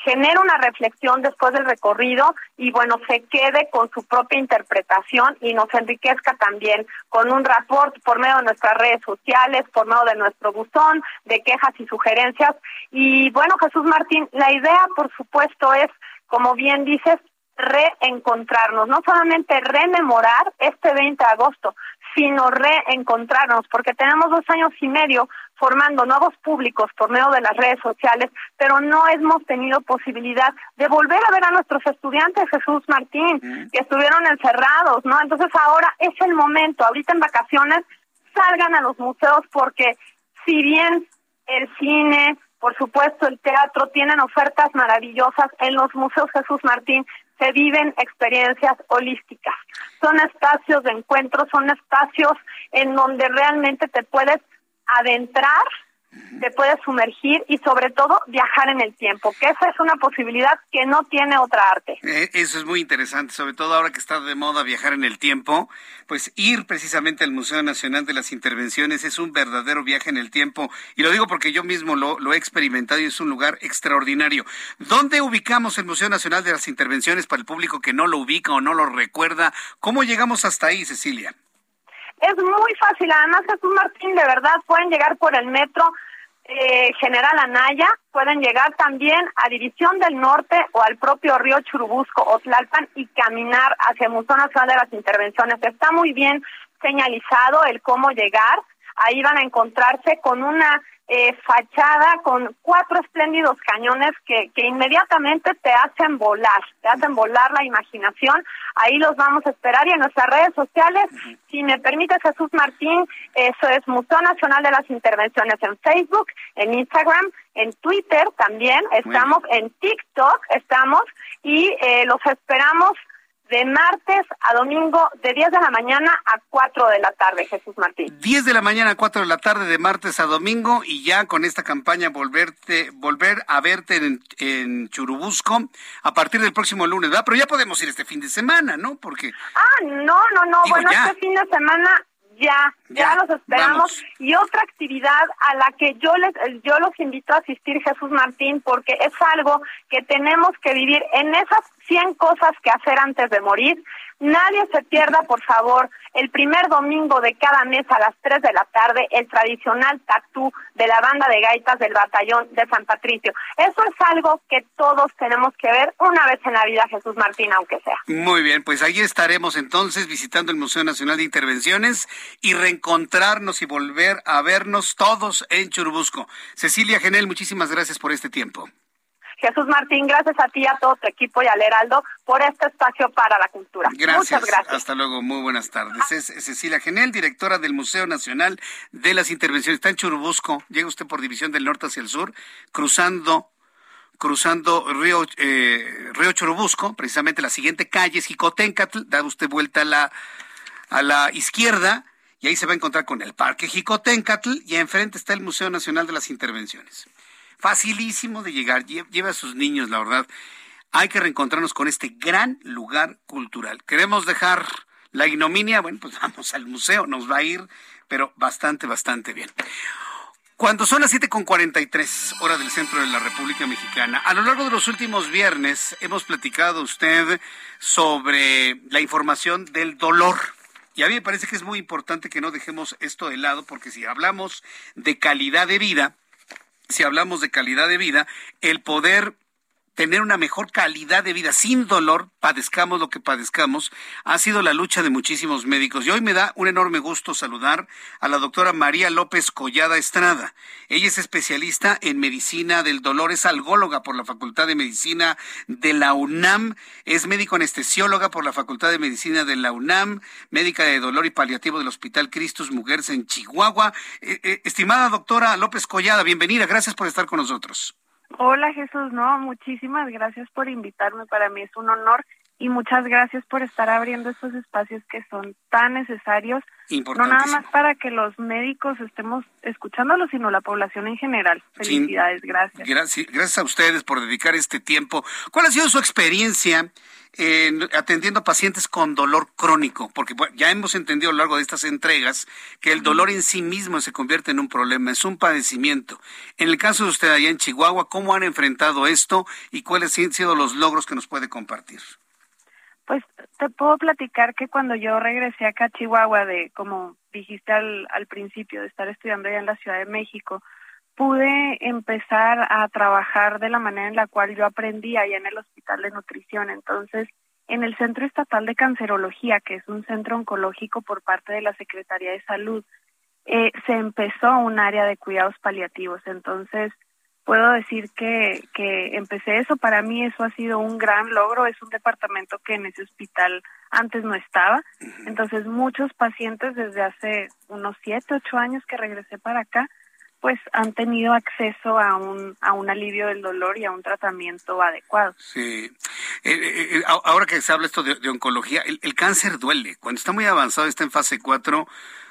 genere una reflexión después del recorrido y bueno, se quede con su propia interpretación y nos enriquezca también con un rapport por medio de nuestras redes sociales, por medio de nuestro buzón de quejas y sugerencias. Y bueno, Jesús Martín, la idea por supuesto es, como bien dices, reencontrarnos, no solamente rememorar este 20 de agosto, sino reencontrarnos, porque tenemos dos años y medio formando nuevos públicos por medio de las redes sociales, pero no hemos tenido posibilidad de volver a ver a nuestros estudiantes, Jesús Martín, que estuvieron encerrados, ¿no? Entonces ahora es el momento, ahorita en vacaciones, salgan a los museos porque si bien el cine, por supuesto el teatro tienen ofertas maravillosas, en los museos Jesús Martín se viven experiencias holísticas. Son espacios de encuentro, son espacios en donde realmente te puedes adentrar, te puedes sumergir y sobre todo viajar en el tiempo, que esa es una posibilidad que no tiene otra arte.
Eh, eso es muy interesante, sobre todo ahora que está de moda viajar en el tiempo, pues ir precisamente al Museo Nacional de las Intervenciones es un verdadero viaje en el tiempo y lo digo porque yo mismo lo, lo he experimentado y es un lugar extraordinario. ¿Dónde ubicamos el Museo Nacional de las Intervenciones para el público que no lo ubica o no lo recuerda? ¿Cómo llegamos hasta ahí, Cecilia?
Es muy fácil, además Jesús Martín, de verdad pueden llegar por el metro eh, General Anaya, pueden llegar también a División del Norte o al propio río Churubusco o Tlalpan y caminar hacia Museo Nacional de las Intervenciones. Está muy bien señalizado el cómo llegar. Ahí van a encontrarse con una eh, fachada con cuatro espléndidos cañones que, que inmediatamente te hacen volar, te hacen volar la imaginación. Ahí los vamos a esperar y en nuestras redes sociales, si me permite Jesús Martín, eso es Museo Nacional de las Intervenciones en Facebook, en Instagram, en Twitter también, estamos en TikTok, estamos y eh, los esperamos de martes a domingo de 10 de la mañana a 4 de la tarde, Jesús Martín.
10 de la mañana a 4 de la tarde de martes a domingo y ya con esta campaña volverte volver a verte en, en Churubusco a partir del próximo lunes, ¿verdad? Pero ya podemos ir este fin de semana, ¿no? Porque
Ah, no, no, no, bueno, este fin de semana ya, ya, los esperamos. Y otra actividad a la que yo les, yo los invito a asistir, Jesús Martín, porque es algo que tenemos que vivir en esas 100 cosas que hacer antes de morir. Nadie se pierda, por favor, el primer domingo de cada mes a las 3 de la tarde, el tradicional tatú de la banda de gaitas del batallón de San Patricio. Eso es algo que todos tenemos que ver una vez en la vida, Jesús Martín, aunque sea.
Muy bien, pues ahí estaremos entonces visitando el Museo Nacional de Intervenciones y reencontrarnos y volver a vernos todos en Churubusco. Cecilia Genel, muchísimas gracias por este tiempo.
Jesús Martín, gracias a ti, a todo tu equipo y al Heraldo por este espacio para la cultura.
Gracias.
Muchas gracias.
Hasta luego, muy buenas tardes. Es Cecilia Genel, directora del Museo Nacional de las Intervenciones. Está en Churubusco. Llega usted por División del Norte hacia el sur, cruzando cruzando Río, eh, Río Churubusco, precisamente la siguiente calle es Jicotencatl, da usted vuelta a la, a la izquierda y ahí se va a encontrar con el Parque Jicotencatl y enfrente está el Museo Nacional de las Intervenciones. Facilísimo de llegar, lleva a sus niños, la verdad. Hay que reencontrarnos con este gran lugar cultural. Queremos dejar la ignominia, bueno, pues vamos al museo, nos va a ir, pero bastante, bastante bien. Cuando son las 7.43 hora del centro de la República Mexicana, a lo largo de los últimos viernes hemos platicado usted sobre la información del dolor. Y a mí me parece que es muy importante que no dejemos esto de lado, porque si hablamos de calidad de vida, si hablamos de calidad de vida, el poder tener una mejor calidad de vida sin dolor, padezcamos lo que padezcamos, ha sido la lucha de muchísimos médicos. Y hoy me da un enorme gusto saludar a la doctora María López Collada Estrada. Ella es especialista en medicina del dolor, es algóloga por la Facultad de Medicina de la UNAM, es médico anestesióloga por la Facultad de Medicina de la UNAM, médica de dolor y paliativo del Hospital Cristus Mujeres en Chihuahua. Eh, eh, estimada doctora López Collada, bienvenida, gracias por estar con nosotros.
Hola Jesús, no, muchísimas gracias por invitarme, para mí es un honor y muchas gracias por estar abriendo estos espacios que son tan necesarios, no nada más para que los médicos estemos escuchándolos, sino la población en general. Felicidades, gracias.
Gracias, gracias a ustedes por dedicar este tiempo. ¿Cuál ha sido su experiencia en atendiendo a pacientes con dolor crónico? Porque ya hemos entendido a lo largo de estas entregas que el dolor en sí mismo se convierte en un problema, es un padecimiento. En el caso de usted allá en Chihuahua, ¿cómo han enfrentado esto y cuáles han sido los logros que nos puede compartir?
Pues te puedo platicar que cuando yo regresé acá a Chihuahua, de como dijiste al, al principio, de estar estudiando allá en la Ciudad de México, pude empezar a trabajar de la manera en la cual yo aprendí allá en el Hospital de Nutrición. Entonces, en el Centro Estatal de Cancerología, que es un centro oncológico por parte de la Secretaría de Salud, eh, se empezó un área de cuidados paliativos. Entonces, puedo decir que, que empecé eso. Para mí eso ha sido un gran logro. Es un departamento que en ese hospital antes no estaba. Entonces muchos pacientes desde hace unos siete, ocho años que regresé para acá, pues han tenido acceso a un, a un alivio del dolor y a un tratamiento adecuado.
Sí. Eh, eh, eh, ahora que se habla esto de, oncología, el, el, cáncer duele. Cuando está muy avanzado, está en fase 4,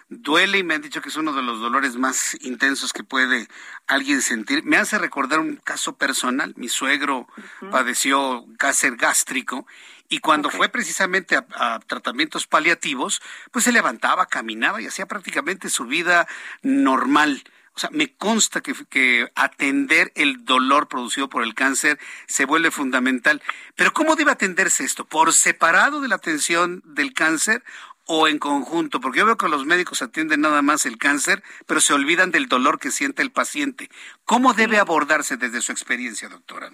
duele y me han dicho que es uno de los dolores más intensos que puede alguien sentir. Me hace recordar un caso personal. Mi suegro padeció cáncer gástrico y cuando fue precisamente a, tratamientos paliativos, pues se levantaba, caminaba y hacía prácticamente su vida normal. O sea, me consta que, que, atender el dolor producido por el cáncer se vuelve fundamental. Pero ¿cómo debe atenderse esto? ¿Por separado de la atención del cáncer o en conjunto? Porque yo veo que los médicos atienden nada más el cáncer, pero se olvidan del dolor que siente el paciente. ¿Cómo debe abordarse desde su experiencia, doctora?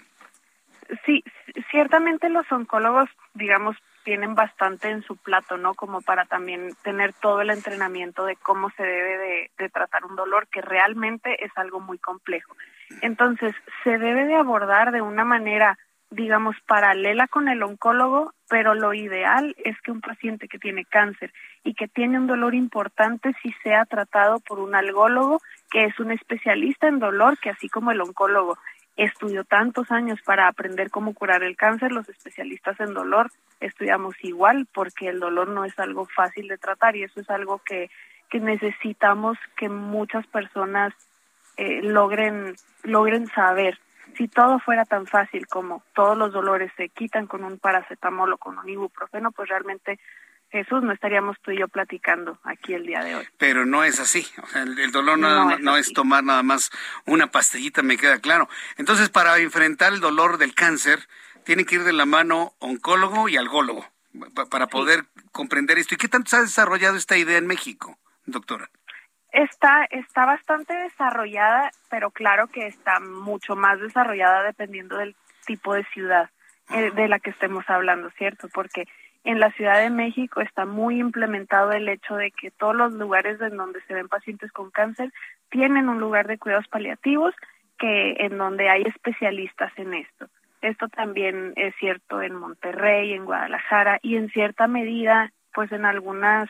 Sí, ciertamente los oncólogos, digamos, tienen bastante en su plato, ¿no? Como para también tener todo el entrenamiento de cómo se debe de, de, tratar un dolor, que realmente es algo muy complejo. Entonces, se debe de abordar de una manera digamos, paralela con el oncólogo, pero lo ideal es que un paciente que tiene cáncer y que tiene un dolor importante si sea tratado por un algólogo que es un especialista en dolor, que así como el oncólogo estudió tantos años para aprender cómo curar el cáncer, los especialistas en dolor estudiamos igual porque el dolor no es algo fácil de tratar y eso es algo que, que necesitamos que muchas personas eh, logren, logren saber si todo fuera tan fácil como todos los dolores se quitan con un paracetamol o con un ibuprofeno, pues realmente Jesús, no estaríamos tú y yo platicando aquí el día de hoy.
Pero no es así. O sea, el, dolor no, no, es, tomar nada más una pastillita, me queda claro. Entonces, para enfrentar el dolor del cáncer, tiene que ir de la mano oncólogo y algólogo para poder comprender esto. ¿Y qué tanto se ha desarrollado esta idea en México, doctora?
Está, está bastante desarrollada, pero claro que está mucho más desarrollada dependiendo del tipo de ciudad eh, de la que estemos hablando, ¿cierto? Porque en la Ciudad de México está muy implementado el hecho de que todos los lugares en donde se ven pacientes con cáncer tienen un lugar de cuidados paliativos que en donde hay especialistas en esto. Esto también es cierto en Monterrey, en Guadalajara y en cierta medida, pues en algunas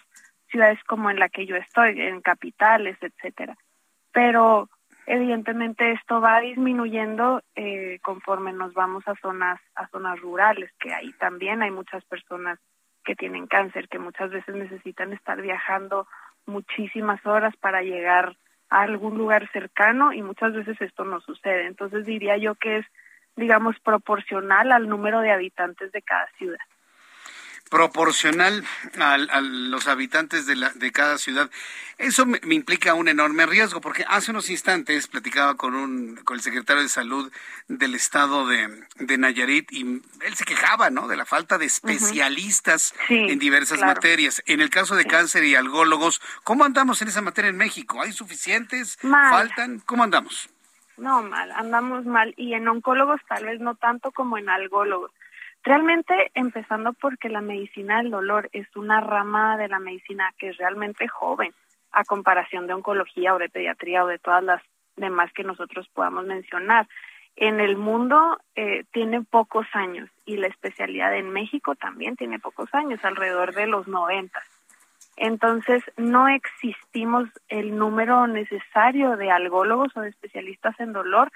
ciudades como en la que yo estoy, en capitales, etcétera. Pero evidentemente esto va disminuyendo eh, conforme nos vamos a zonas a zonas rurales, que ahí también hay muchas personas que tienen cáncer, que muchas veces necesitan estar viajando muchísimas horas para llegar a algún lugar cercano y muchas veces esto no sucede. Entonces diría yo que es, digamos, proporcional al número de habitantes de cada ciudad.
Proporcional al- a, los habitantes de, la, de cada ciudad. Eso me, me implica un enorme riesgo, porque hace unos instantes platicaba con, un, con el secretario de Salud del estado de, de Nayarit y él se quejaba, ¿no?, de la falta de especialistas
Sí,
en diversas
claro.
materias. En el caso de cáncer y algólogos, ¿cómo andamos en esa materia en México? ¿Hay suficientes?
Mal.
¿Faltan? ¿Cómo andamos?
No, mal, andamos mal. Y en oncólogos tal vez no tanto como en algólogos. Realmente empezando porque la medicina del dolor es una rama de la medicina que es realmente joven a comparación de oncología o de pediatría o de todas las demás que nosotros podamos mencionar. En el mundo eh, tiene pocos años y la especialidad en México también tiene pocos años, alrededor de los 90. Entonces, no existimos el número necesario de algólogos o de especialistas en dolor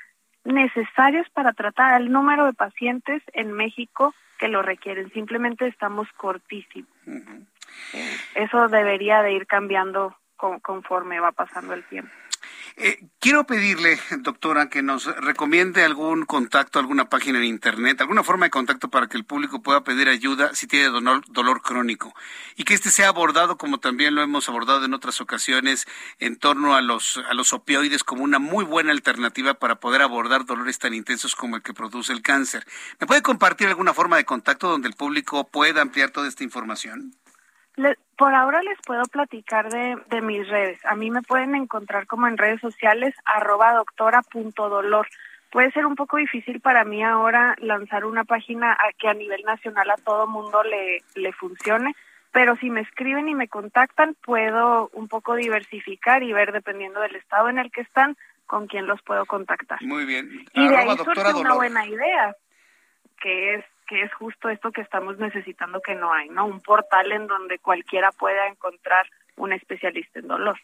necesarios para tratar al número de pacientes en México que lo requieren. Simplemente estamos cortísimos. Eso debería de ir cambiando con- conforme va pasando el tiempo.
Eh, quiero pedirle, doctora, que nos recomiende algún contacto, alguna página en Internet, alguna forma de contacto para que el público pueda pedir ayuda si tiene dolor, dolor crónico. Y que este sea abordado, como también lo hemos abordado en otras ocasiones, en torno a los, a los opioides como una muy buena alternativa para poder abordar dolores tan intensos como el que produce el cáncer. ¿Me puede compartir alguna forma de contacto donde el público pueda ampliar toda esta información?
Le- por ahora les puedo platicar de, de mis redes. A mí me pueden encontrar como en redes sociales arroba doctora punto dolor. Puede ser un poco difícil para mí ahora lanzar una página a que a nivel nacional a todo mundo le, le funcione, pero si me escriben y me contactan puedo un poco diversificar y ver dependiendo del estado en el que están con quién los puedo contactar.
Muy bien.
Y de ahí surge una buena idea, que es que es justo esto que estamos necesitando que no hay, ¿no? Un portal en donde cualquiera pueda encontrar un especialista en dolor.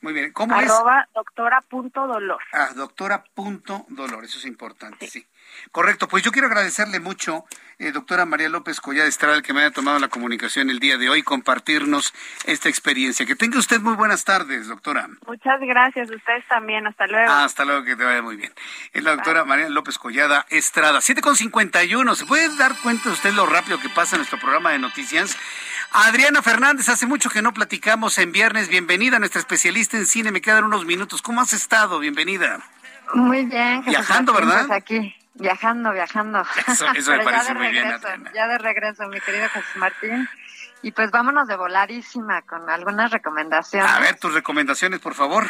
Muy bien. ¿Cómo es?
Arroba doctora punto dolor.
Ah, doctora punto dolor, eso es importante, sí. Correcto, pues yo quiero agradecerle mucho, eh, doctora María López Collada Estrada, que me haya tomado la comunicación el día de hoy, compartirnos esta experiencia. Que tenga usted muy buenas tardes, doctora.
Muchas gracias, ustedes también, hasta luego.
Ah, hasta luego, que te vaya muy bien. Es la doctora María López Collada Estrada. 7.51, ¿se puede dar cuenta usted lo rápido que pasa nuestro programa de noticias? Adriana Fernández, hace mucho que no platicamos en viernes. Bienvenida, nuestra especialista en cine. Me quedan unos minutos. ¿Cómo has estado? Bienvenida.
Muy bien. Jesús
Viajando,
Martín,
¿verdad?
pues aquí, viajando, viajando.
Eso- eso me parece bien,
regreso,
Adriana.
Ya de regreso, mi querido Jesús Martín. Y pues vámonos de voladísima con algunas recomendaciones.
A ver, tus recomendaciones, por favor.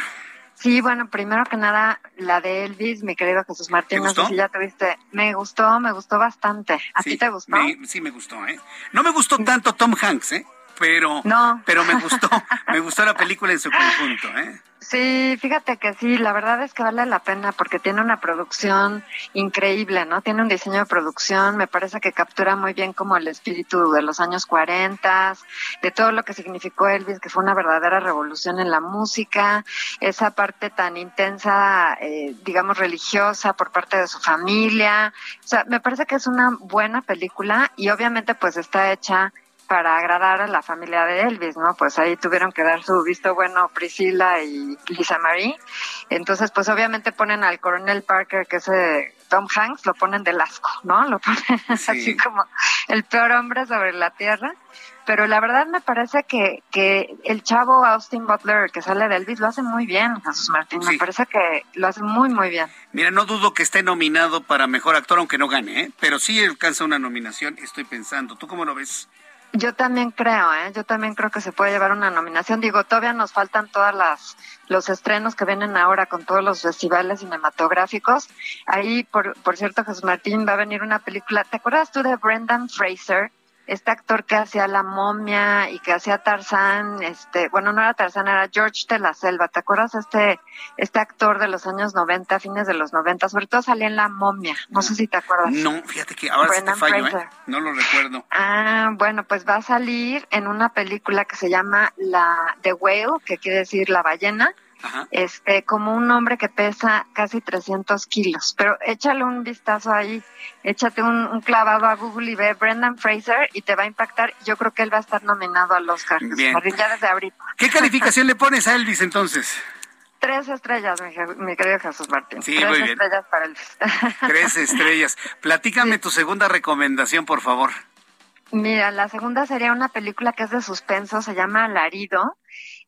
Sí, bueno, primero que nada, la de Elvis, mi querido Jesús Martín.
¿Te
No sé si ya tuviste. Me gustó, me gustó bastante. ¿A
Sí,
ti te gustó?
me- sí, me gustó, ¿eh? No me gustó tanto Tom Hanks, ¿eh? Pero, pero me gustó, me gustó la película en su conjunto, ¿eh?
Sí, fíjate que sí, la verdad es que vale la pena porque tiene una producción increíble, ¿no? Tiene un diseño de producción, me parece que captura muy bien como el espíritu de los años 40, de todo lo que significó Elvis, que fue una verdadera revolución en la música, esa parte tan intensa, eh, digamos, religiosa por parte de su familia. O sea, me parece que es una buena película y obviamente pues está hecha para agradar a la familia de Elvis, ¿no? Pues ahí tuvieron que dar su visto bueno Priscilla y Lisa Marie. Entonces, pues obviamente ponen al coronel Parker, que es eh, Tom Hanks, lo ponen del asco, ¿no? Lo ponen así como el peor hombre sobre la tierra. Pero la verdad me parece que, que el chavo Austin Butler que sale de Elvis lo hace muy bien, Jesús Martín. Me parece que lo hace muy, muy bien.
Mira, no dudo que esté nominado para mejor actor, aunque no gane, ¿eh? Pero sí alcanza una nominación, estoy pensando. ¿Tú cómo lo ves?
Yo también creo, ¿eh? Yo también creo que se puede llevar una nominación. Digo, todavía nos faltan todas las los estrenos que vienen ahora con todos los festivales cinematográficos. Ahí, por, por cierto, Jesús Martín, va a venir una película. ¿Te acuerdas tú de Brendan Fraser? Este actor que hacía La Momia y que hacía Tarzán, este, bueno, no era Tarzán, era George de la Selva. ¿Te acuerdas este este actor de los años 90, fines de los 90? Sobre todo salía en La Momia. No sé si te acuerdas.
No, fíjate que ahora sí te fallo, ¿eh? No lo recuerdo.
Ah, bueno, pues va a salir en una película que se llama la The Whale, que quiere decir la ballena.
Ajá.
Este, como un hombre que pesa casi 300 kilos. Pero échale un vistazo ahí, échate un, un clavado a Google y ve Brendan Fraser y te va a impactar. Yo creo que él va a estar nominado al Oscar.
Bien.
Ya desde ahorita.
¿Qué calificación le pones a Elvis entonces?
Tres estrellas, mi, mi querido Jesús Martín.
Sí,
Tres
muy bien.
estrellas para Elvis.
Tres estrellas. Platícame tu segunda recomendación, por favor.
Mira, la segunda sería una película que es de suspenso, se llama Alarido,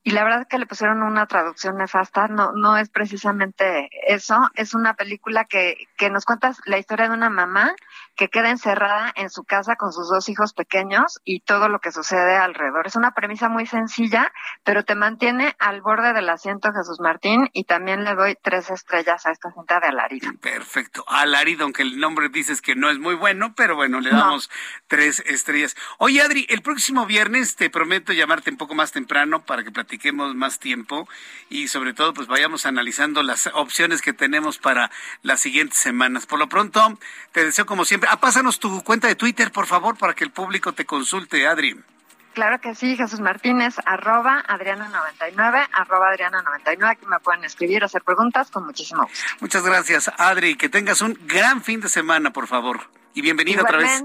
y la verdad que le pusieron una traducción nefasta, no, no es precisamente eso, es una película que, que nos cuenta la historia de una mamá que queda encerrada en su casa con sus dos hijos pequeños y todo lo que sucede alrededor. Es una premisa muy sencilla, pero te mantiene al borde del asiento Jesús Martín y también le doy tres estrellas a esta cinta de Alarido.
Perfecto. Alarido, aunque el nombre dices que no es muy bueno, pero bueno, le damos tres estrellas. Oye, Adri, el próximo viernes te prometo llamarte un poco más temprano para que platiquemos más tiempo y sobre todo pues vayamos analizando las opciones que tenemos para las siguientes semanas. Por lo pronto, te deseo como siempre. Ah, pásanos tu cuenta de Twitter, por favor, para que el público te consulte, Adri.
Claro que sí, Jesús Martínez, arroba Adriana99, arroba Adriana99. Aquí me pueden escribir, hacer preguntas con muchísimo gusto.
Muchas gracias, Adri. Que tengas un gran fin de semana, por favor. Y bienvenida otra vez.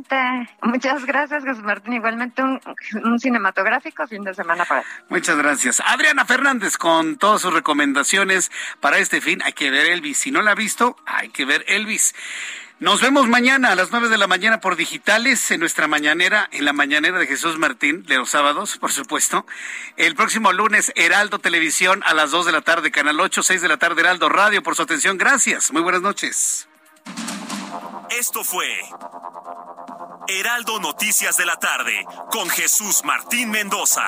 Muchas gracias, Jesús Martín. Igualmente un, un cinematográfico fin de semana para ti.
Muchas gracias. Adriana Fernández con todas sus recomendaciones para este fin. Hay que ver Elvis. Si no la ha visto, hay que ver Elvis. Nos vemos mañana a las nueve de la mañana por digitales en nuestra mañanera, en la mañanera de Jesús Martín, de los sábados, por supuesto. El próximo lunes, Heraldo Televisión a las dos de la tarde, Canal 8, 6 de la tarde, Heraldo Radio, por su atención. Gracias. Muy buenas noches.
Esto fue Heraldo Noticias de la tarde con Jesús Martín Mendoza.